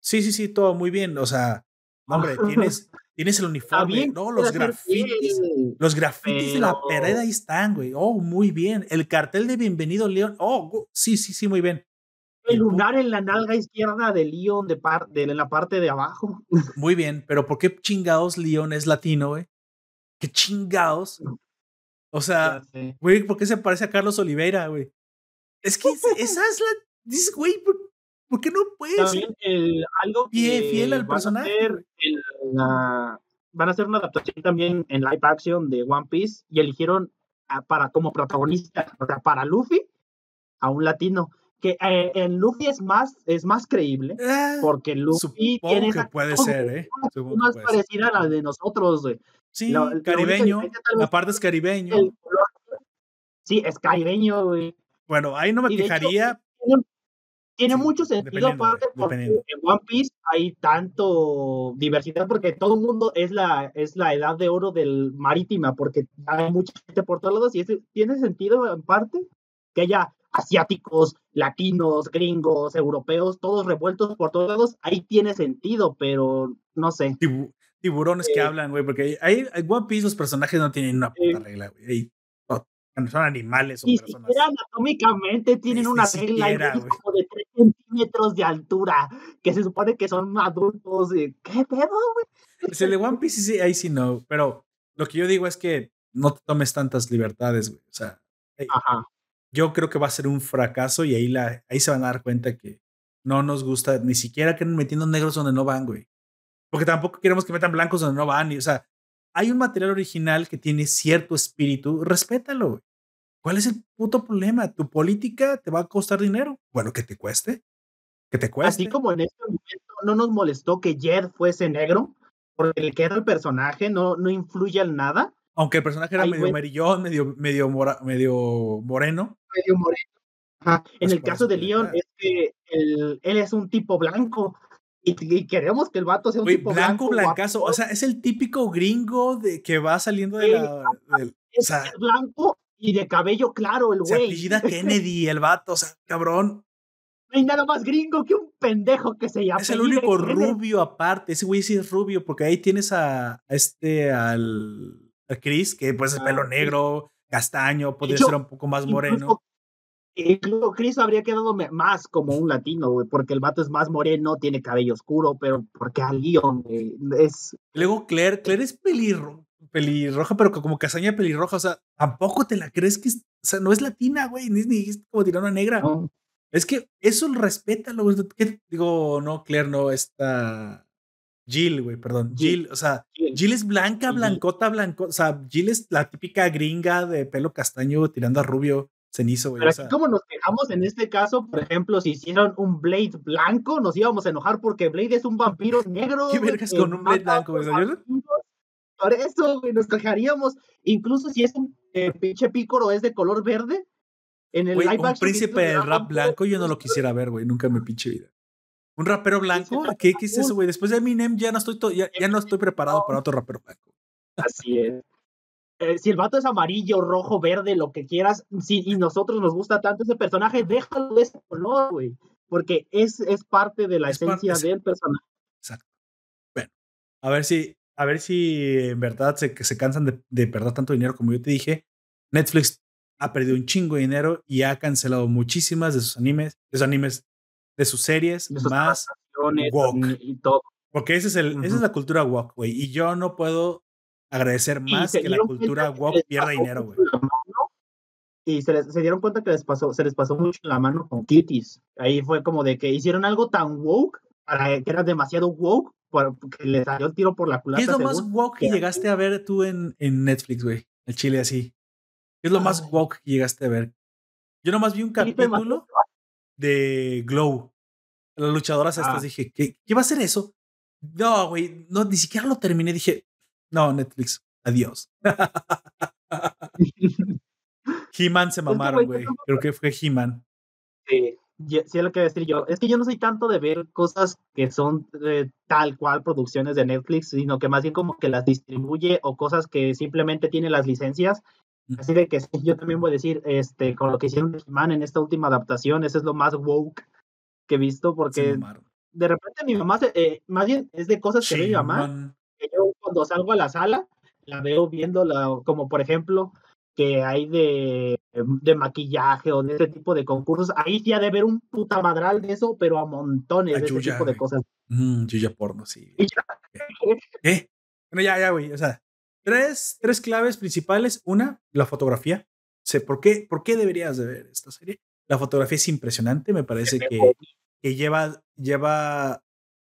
Sí, sí, sí, todo muy bien. O sea, hombre, tienes, Tienes el uniforme, ¿no? Los grafitis. Los grafitis de la pared ahí están, güey. Oh, muy bien. El cartel de Bienvenido León. Oh, sí, sí, sí, muy bien. El lunar en la nalga izquierda de León de, de en la parte de abajo. Muy bien, pero ¿por qué chingados León es latino, güey? ¿Qué chingados? O sea, güey, ¿por qué se parece a Carlos Oliveira, güey? Es que esa es la. Dices, güey, ¿Por qué no puedes También el, algo que fiel al personaje. van a hacer una adaptación también en live action de One Piece y eligieron para como protagonista, o sea, para Luffy, a un latino. Que eh, en Luffy es más, es más creíble, ah, porque Luffy tiene que puede ser, ¿eh? más parecida a la de nosotros, güey. Sí, caribeño, aparte es caribeño. sí, es caribeño, güey. Bueno, ahí no me quejaría, tiene mucho sentido aparte porque en One Piece hay tanto diversidad porque todo el mundo es la, es la edad de oro del marítima porque hay mucha gente por todos lados y tiene sentido en parte que haya asiáticos, latinos, gringos, europeos, todos revueltos por todos lados, ahí tiene sentido, pero no sé. tiburones que hablan, güey, porque hay, hay One Piece los personajes no tienen una puta regla, güey. Son animales o Ni siquiera anatómicamente tienen una regla como de 3 centímetros de altura, que se supone que son adultos. ¿Qué pedo, güey? Se le One Piece, sí, ahí sí no, pero lo que yo digo es que no te tomes tantas libertades, güey. O sea, yo creo que va a ser un fracaso y ahí, la, ahí se van a dar cuenta que no nos gusta ni siquiera que metiendo negros donde no van, güey. Porque tampoco queremos que metan blancos donde no van. Y, o sea, hay un material original que tiene cierto espíritu, respétalo, güey. ¿Cuál es el puto problema? Tu política te va a costar dinero. Bueno, que te cueste. Que te cueste. Así como en este momento no nos molestó que Jed fuese negro, porque el que era el personaje no, no influye en nada. Aunque el personaje era medio merillón, medio, medio, medio moreno. Medio moreno. En el caso de Leon es que él, es un tipo blanco. Y, queremos que el vato sea un tipo blanco. Blanco, blancazo. O sea, es el típico gringo de que va saliendo de la. es blanco y de cabello claro, el güey. Se apellida Kennedy, el vato, o sea, cabrón. No hay nada más gringo que un pendejo que se llama. Es el único rubio aparte. Ese güey sí es rubio, porque ahí tienes a, este, al a Chris, que pues es pelo ah, negro, castaño, podría ser un poco más moreno. Incluso Chris habría quedado más como un latino, güey, porque el vato es más moreno, tiene cabello oscuro, pero porque a Leon es. Luego Claire, Claire es pelirro, pelirroja, pero como casaña pelirroja, o sea, tampoco te la crees que, o sea, no es latina, güey, ni, es como tirar una negra. Es que eso respétalo, güey. Digo, no, Claire no, está Jill, güey, perdón. Jill, o sea, Jill, es blanca, blancota, blanco. O sea, Jill es la típica gringa de pelo castaño tirando a rubio cenizo, güey. Pero aquí como nos quejamos en este caso, por ejemplo, si hicieran un Blade blanco, nos íbamos a enojar porque Blade es un vampiro negro. ¿Qué vergas con un Blade blanco, güey? Por eso, güey, nos quejaríamos. Incluso si es un eh, pinche pícoro es de color verde. En el live un príncipe de rap blanco, yo no lo quisiera ver, güey. Nunca me pinche vida. ¿Un rapero blanco? ¿Qué, ¿Qué, es eso, güey? Después de Eminem ya no estoy, ya, ya, no estoy preparado para otro rapero blanco. Así es. Eh, si el vato es amarillo, rojo, verde, lo que quieras, si, y nosotros nos gusta tanto ese personaje, déjalo de ese color, güey. Porque es, es parte de la esencia del personaje. Exacto. Bueno, a ver si a ver si en verdad se, se cansan de, de, perder tanto dinero como yo te dije. Netflix ha perdido un chingo de dinero y ha cancelado muchísimas de sus animes, de sus animes, de sus series, más woke. Y todo. Porque ese es el, esa es la cultura woke, güey. Y yo no puedo agradecer más que la cultura woke pierda dinero, güey. Y se, se, dieron cuenta que les pasó, se les pasó mucho la mano con Kitties. Ahí fue como de que hicieron algo tan woke, para que era demasiado woke, que le salió el tiro por la culata. ¿Qué es lo más woke que llegaste a ver tú en, en Netflix, güey? El chile así. ¿Qué es lo más woke que llegaste a ver? Yo nomás vi un capítulo de Glow. Las luchadoras estas ah. dije, ¿qué, ¿qué va a ser eso? No, güey, no, ni siquiera lo terminé. Dije, no, Netflix, adiós. He-Man se mamaron, güey. Creo que fue He-Man. Sí sí es lo que voy a decir yo. Es que yo no soy tanto de ver cosas que son eh, tal cual producciones de Netflix, sino que más bien como que las distribuye o cosas que simplemente tiene las licencias. Así de que yo también voy a decir, este, con lo que hicieron Man en esta última adaptación, ese es lo más woke que he visto, porque de repente mi mamá, eh, más bien es de cosas que ve mi mamá, que yo cuando salgo a la sala, la veo viendo, como por ejemplo, que hay de, de, maquillaje o de ese tipo de concursos, ahí sí ha de haber un puta madral de eso, pero a montones de ese tipo de cosas. Mm, Yuya porno, sí. ¿Eh? Bueno, ya, ya, güey. O sea, tres, tres claves principales. Una, la fotografía. Sé por qué, por qué deberías de ver esta serie. La fotografía es impresionante, me parece que, que lleva, lleva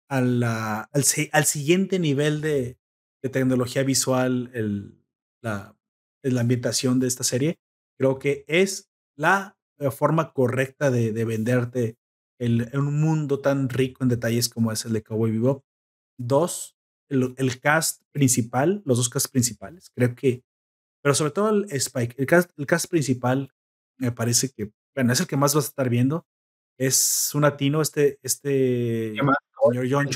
a la, al, al siguiente nivel de, de tecnología visual el, la, la ambientación de esta serie. Creo que es la eh, forma correcta de, de venderte el, en un mundo tan rico en detalles como es el de Cowboy Bebop. Dos, el, cast principal, los dos cast principales, creo que, pero sobre todo el Spike, el cast, el cast principal me parece que, bueno, es el que más vas a estar viendo. Es un latino, este, este señor John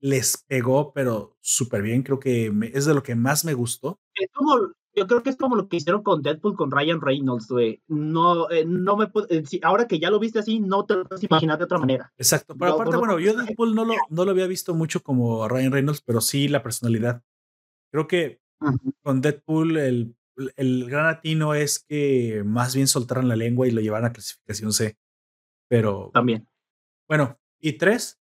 les pegó, pero súper bien. Creo que es de lo que más me gustó. Tuvo, yo creo que es como lo que hicieron con Deadpool con Ryan Reynolds, güey. No, eh, no me eh, ahora que ya lo viste así, no te lo puedes imaginar de otra manera. Exacto, pero aparte, bueno, yo Deadpool no lo, no lo había visto mucho como Ryan Reynolds, pero sí la personalidad. Creo que con Deadpool el, el gran atino es que más bien soltaran la lengua y lo llevaran a clasificación C. Pero. También. Bueno, y tres,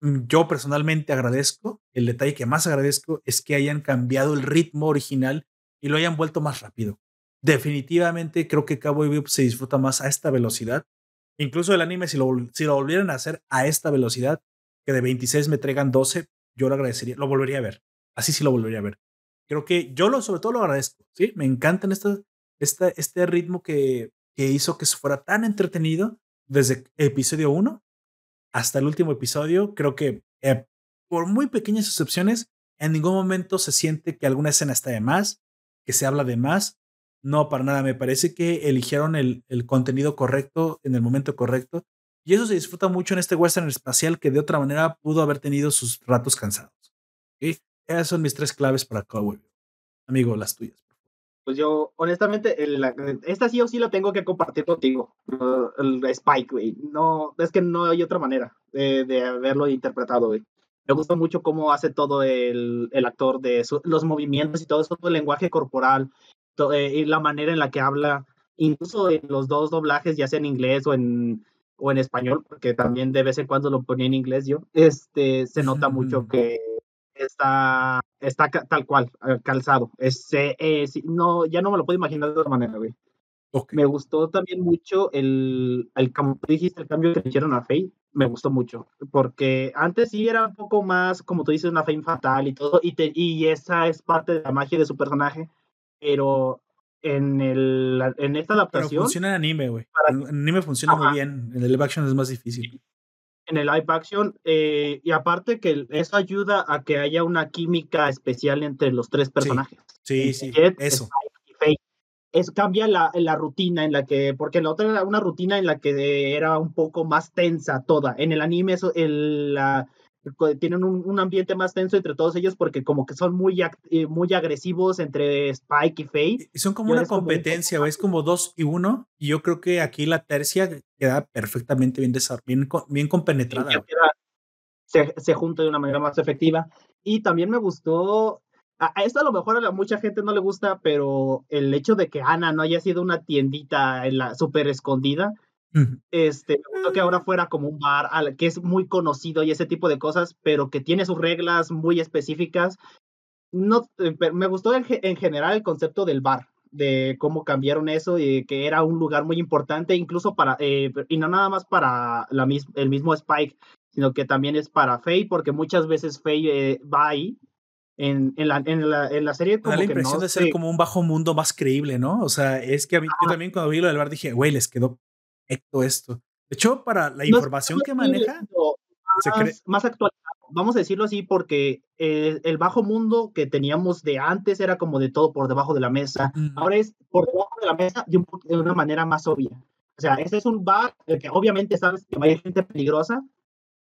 mm, yo personalmente agradezco, el detalle que más agradezco es que hayan cambiado el ritmo original y lo hayan vuelto más rápido. Definitivamente creo que Cowboy Bebop se disfruta más a esta velocidad. Incluso el anime, si lo, si lo volvieran a hacer a esta velocidad, que de 26 me traigan 12, yo lo agradecería, lo volvería a ver. Así sí lo volvería a ver. Creo que yo lo, sobre todo lo agradezco, ¿sí? Me encantan esta, esta, este ritmo que, que hizo que se fuera tan entretenido desde episodio 1 hasta el último episodio. Creo que eh, por muy pequeñas excepciones, en ningún momento se siente que alguna escena está de más, que se habla de más. No, para nada. Me parece que eligieron el, el contenido correcto en el momento correcto. Y eso se disfruta mucho en este western espacial que de otra manera pudo haber tenido sus ratos cansados. ¿sí? Esas son mis tres claves para Cowboy. Amigo, las tuyas. Pues yo, honestamente, esta sí o sí la tengo que compartir contigo. el Spike, güey. No, es que no hay otra manera de, de haberlo interpretado, güey. Me gusta mucho cómo hace todo el, el actor de los movimientos y todo eso, el lenguaje corporal eh, y la manera en la que habla, incluso en los dos doblajes, ya sea en inglés o en, o en español, porque también de vez en cuando lo ponía en inglés yo, este, se nota mucho que está, está tal cual, eh, calzado. Es, eh, no, ya no me lo puedo imaginar de otra manera, güey. Me gustó también mucho el, el, como dijiste, el cambio que le hicieron a Faye. Me gustó mucho, porque antes sí era un poco más, como tú dices, una Faye fatal y todo, y, y esa es parte de la magia de su personaje, pero en, el, en esta adaptación... Pero funciona en anime, güey. En anime funciona muy bien, en el live action es más difícil en el live action eh, y aparte que eso ayuda a que haya una química especial entre los tres personajes. Sí, sí, eso. Es, cambia la, la, rutina en la que, porque la otra era una rutina en la que era un poco más tensa toda. En el anime eso, el, la, tienen un, ambiente más tenso entre todos ellos porque como que son muy, eh, muy agresivos entre Spike y Faye. Son como una competencia, es como dos y uno. Y yo creo que aquí la tercia queda perfectamente bien, bien, bien compenetrada. se, se junta de una manera más efectiva. Y también me gustó a esto a lo mejor a mucha gente no le gusta, pero el hecho de que Ana no haya sido una tiendita en la súper escondida, este, que ahora fuera como un bar que es muy conocido y ese tipo de cosas, pero que tiene sus reglas muy específicas. No, eh, me gustó en, general el concepto del bar, de cómo cambiaron eso y que era un lugar muy importante, incluso para, eh, y no nada más para la el mismo Spike, sino que también es para Faye, porque muchas veces Faye eh, va ahí. En, en, la, en, la, en la serie como da la impresión de ser como un bajo mundo más creíble, ¿no? O sea, es que a mí, yo también cuando vi lo del bar dije, güey, les quedó esto. De hecho, para la información que maneja, más, actualizado. Vamos a decirlo así porque el, bajo mundo que teníamos de antes era como de todo por debajo de la mesa. Ahora es por debajo de la mesa de, de, una manera más obvia. O sea, este es un bar el que obviamente sabes que hay gente peligrosa,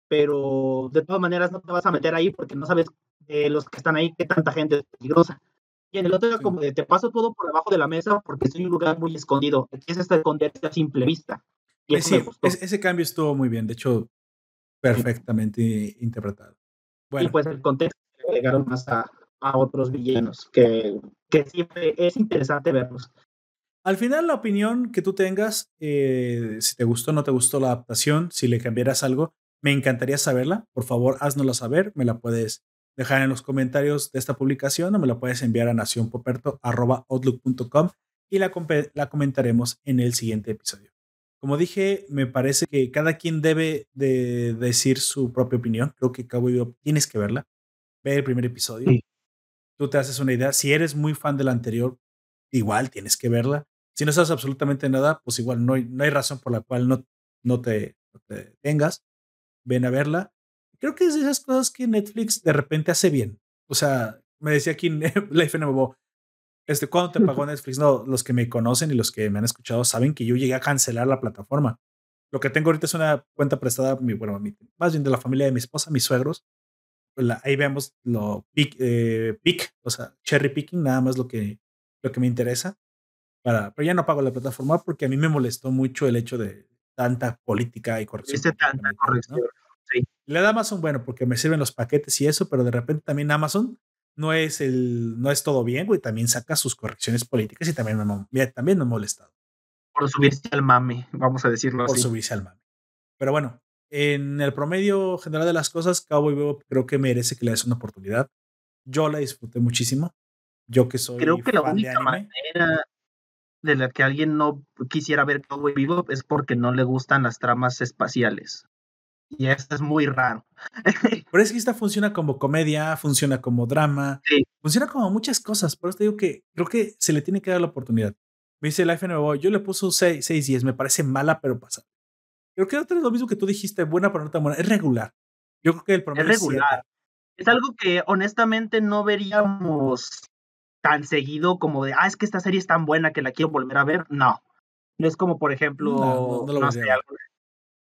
pero de todas maneras no te vas a meter ahí porque no sabes de los que están ahí qué tanta gente es peligrosa. Y en el otro era como de te paso todo por debajo de la mesa porque soy un lugar muy escondido. Aquí es este esconderse a simple vista. Y sí, ese, cambio estuvo muy bien, de hecho, perfectamente interpretado. Bueno. Y pues el contexto llegaron más a, a otros villanos, que, que, siempre es interesante verlos. Al final, la opinión que tú tengas, eh, si te gustó o no te gustó la adaptación, si le cambiaras algo, me encantaría saberla. Por favor, háznosla saber. Me la puedes dejar en los comentarios de esta publicación o me la puedes enviar a nacionpoperto.outlook.com y la, la comentaremos en el siguiente episodio. Como dije, me parece que cada quien debe de decir su propia opinión. Creo que Cabo Vivo tienes que verla. Ve el primer episodio. Tú te haces una idea. Si eres muy fan del anterior, igual tienes que verla. Si no sabes absolutamente nada, pues igual no hay, no hay razón por la cual no, no, te, no te tengas. Ven a verla creo que es de esas cosas que Netflix de repente hace bien. O sea, me decía aquí Life NMO, este, ¿cuándo te pagó Netflix? No, los que me conocen y los que me han escuchado saben que yo llegué a cancelar la plataforma. Lo que tengo ahorita es una cuenta prestada, mi, bueno, más bien de la familia de mi esposa, mis suegros. ahí vemos lo pick, eh, pick, o sea, cherry picking, nada más lo que, lo que me interesa. Para, pero ya no pago la plataforma porque a mí me molestó mucho el hecho de tanta política y corrección. tanta corrección. Sí. Le da Amazon, bueno, porque me sirven los paquetes y eso, pero de repente también Amazon no es el, no es todo bien, güey, también saca sus correcciones políticas y también me, también me ha molestado. Por subirse al mame, vamos a decirlo así. Por subirse al mame. Pero bueno, en el promedio general de las cosas, Cowboy Bebop creo que merece que le des una oportunidad. Yo la disfruté muchísimo. Yo que soy creo que la única manera de la que alguien no quisiera ver Cowboy Bebop es porque no le gustan las tramas espaciales. Y esto es muy raro. Pero es que esta funciona como comedia, funciona como drama, funciona como muchas cosas. Por eso te digo que creo que se le tiene que dar la oportunidad. Me dice Life Nuevo, yo le puse un 6, 6 10, me parece mala, pero pasa. Creo que es lo mismo que tú dijiste, buena pero no tan buena, es regular. Yo creo que el problema es regular. Es, algo que honestamente no veríamos tan seguido como de, ah, es que esta serie es tan buena que la quiero volver a ver. No. No es como, por ejemplo, no, no, no sé, algo,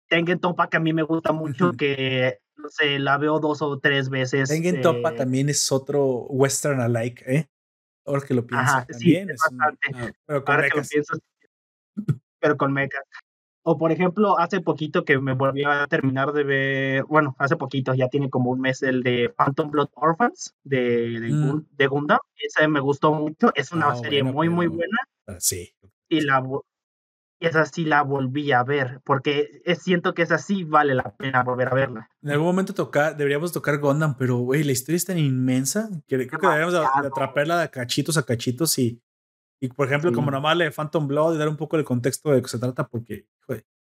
Tengen Topa, que a mí me gusta mucho, que no sé, la veo dos o tres veces. Tengen Topa eh también es otro western alike, ¿eh? Ahora que lo piensas también. es bastante. Ah, pero con mechas. pero con mechas. O por ejemplo, hace poquito que me volví a terminar de ver, bueno, hace poquito, ya tiene como un mes el de Phantom Blood Orphans de, de, mm. Gundam. Ese me gustó mucho, es una ah, serie muy, muy buena. Ah, sí. Y la, esa sí la volví a ver, porque siento que esa sí vale la pena volver a verla. En algún momento toca, deberíamos tocar Gundam, pero güey, la historia es tan inmensa que creo que deberíamos atraparla de cachitos a cachitos y, y por ejemplo, como nomás le Phantom Blood y dar un poco el contexto de qué se trata, porque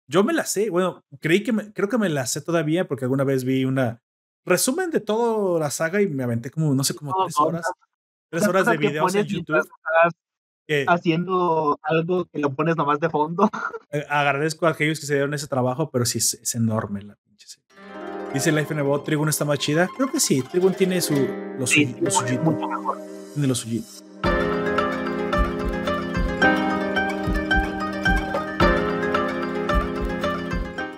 yo me la sé, bueno, creí que me, creo que me la sé todavía porque alguna vez vi una resumen de toda la saga y me aventé como, no sé, como tres horas. Tres horas de videos en YouTube haciendo algo que lo pones nomás de fondo. Eh, agradezco a aquellos que se dieron ese trabajo, pero sí es, enorme la pinche serie. Dice Life Nebo, Trigun está más chida. Creo que sí, Trigun tiene su, los, sí, Mucho mejor. Tiene los suyitos.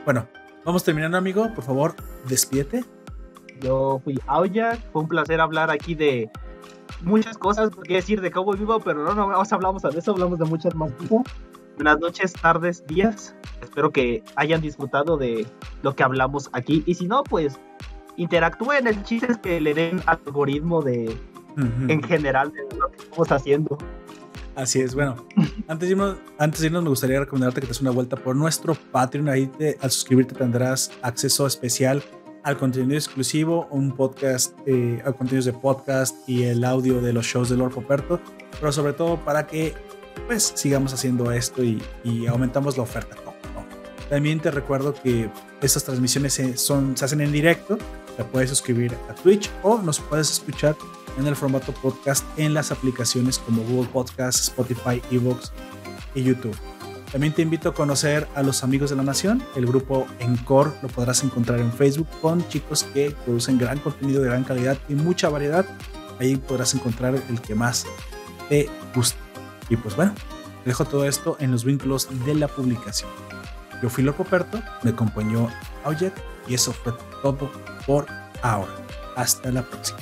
Bueno, vamos terminando, amigo. Por favor, despídete. Yo fui Aoya. Fue un placer hablar aquí de muchas cosas que decir de Cowboy Vivo, pero no, no, hablamos de eso, hablamos de muchas más cosas. Buenas noches, tardes, días. Espero que hayan disfrutado de lo que hablamos aquí. Y si no, pues interactúen. El chiste es que le den algoritmo de en general de lo que estamos haciendo. Así es, bueno, antes de, irnos, antes de irnos me gustaría recomendarte que te des una vuelta por nuestro Patreon. Ahí al suscribirte tendrás acceso especial al contenido exclusivo, un podcast, eh, al contenido de podcast y el audio de los shows de Lord Poperto, pero sobre todo para que pues sigamos haciendo esto y, aumentamos la oferta. También te recuerdo que estas transmisiones se, son, se hacen en directo, te puedes suscribir a Twitch o nos puedes escuchar en el formato podcast en las aplicaciones como Google Podcast, Spotify, Evox y YouTube. También te invito a conocer a los amigos de la nación. El grupo Encore lo podrás encontrar en Facebook con chicos que producen gran contenido de gran calidad y mucha variedad. Ahí podrás encontrar el que más te guste. Y pues bueno, dejo todo esto en los vínculos de la publicación. Yo fui Loco Perto, me acompañó Auyet y eso fue todo por ahora. Hasta la próxima.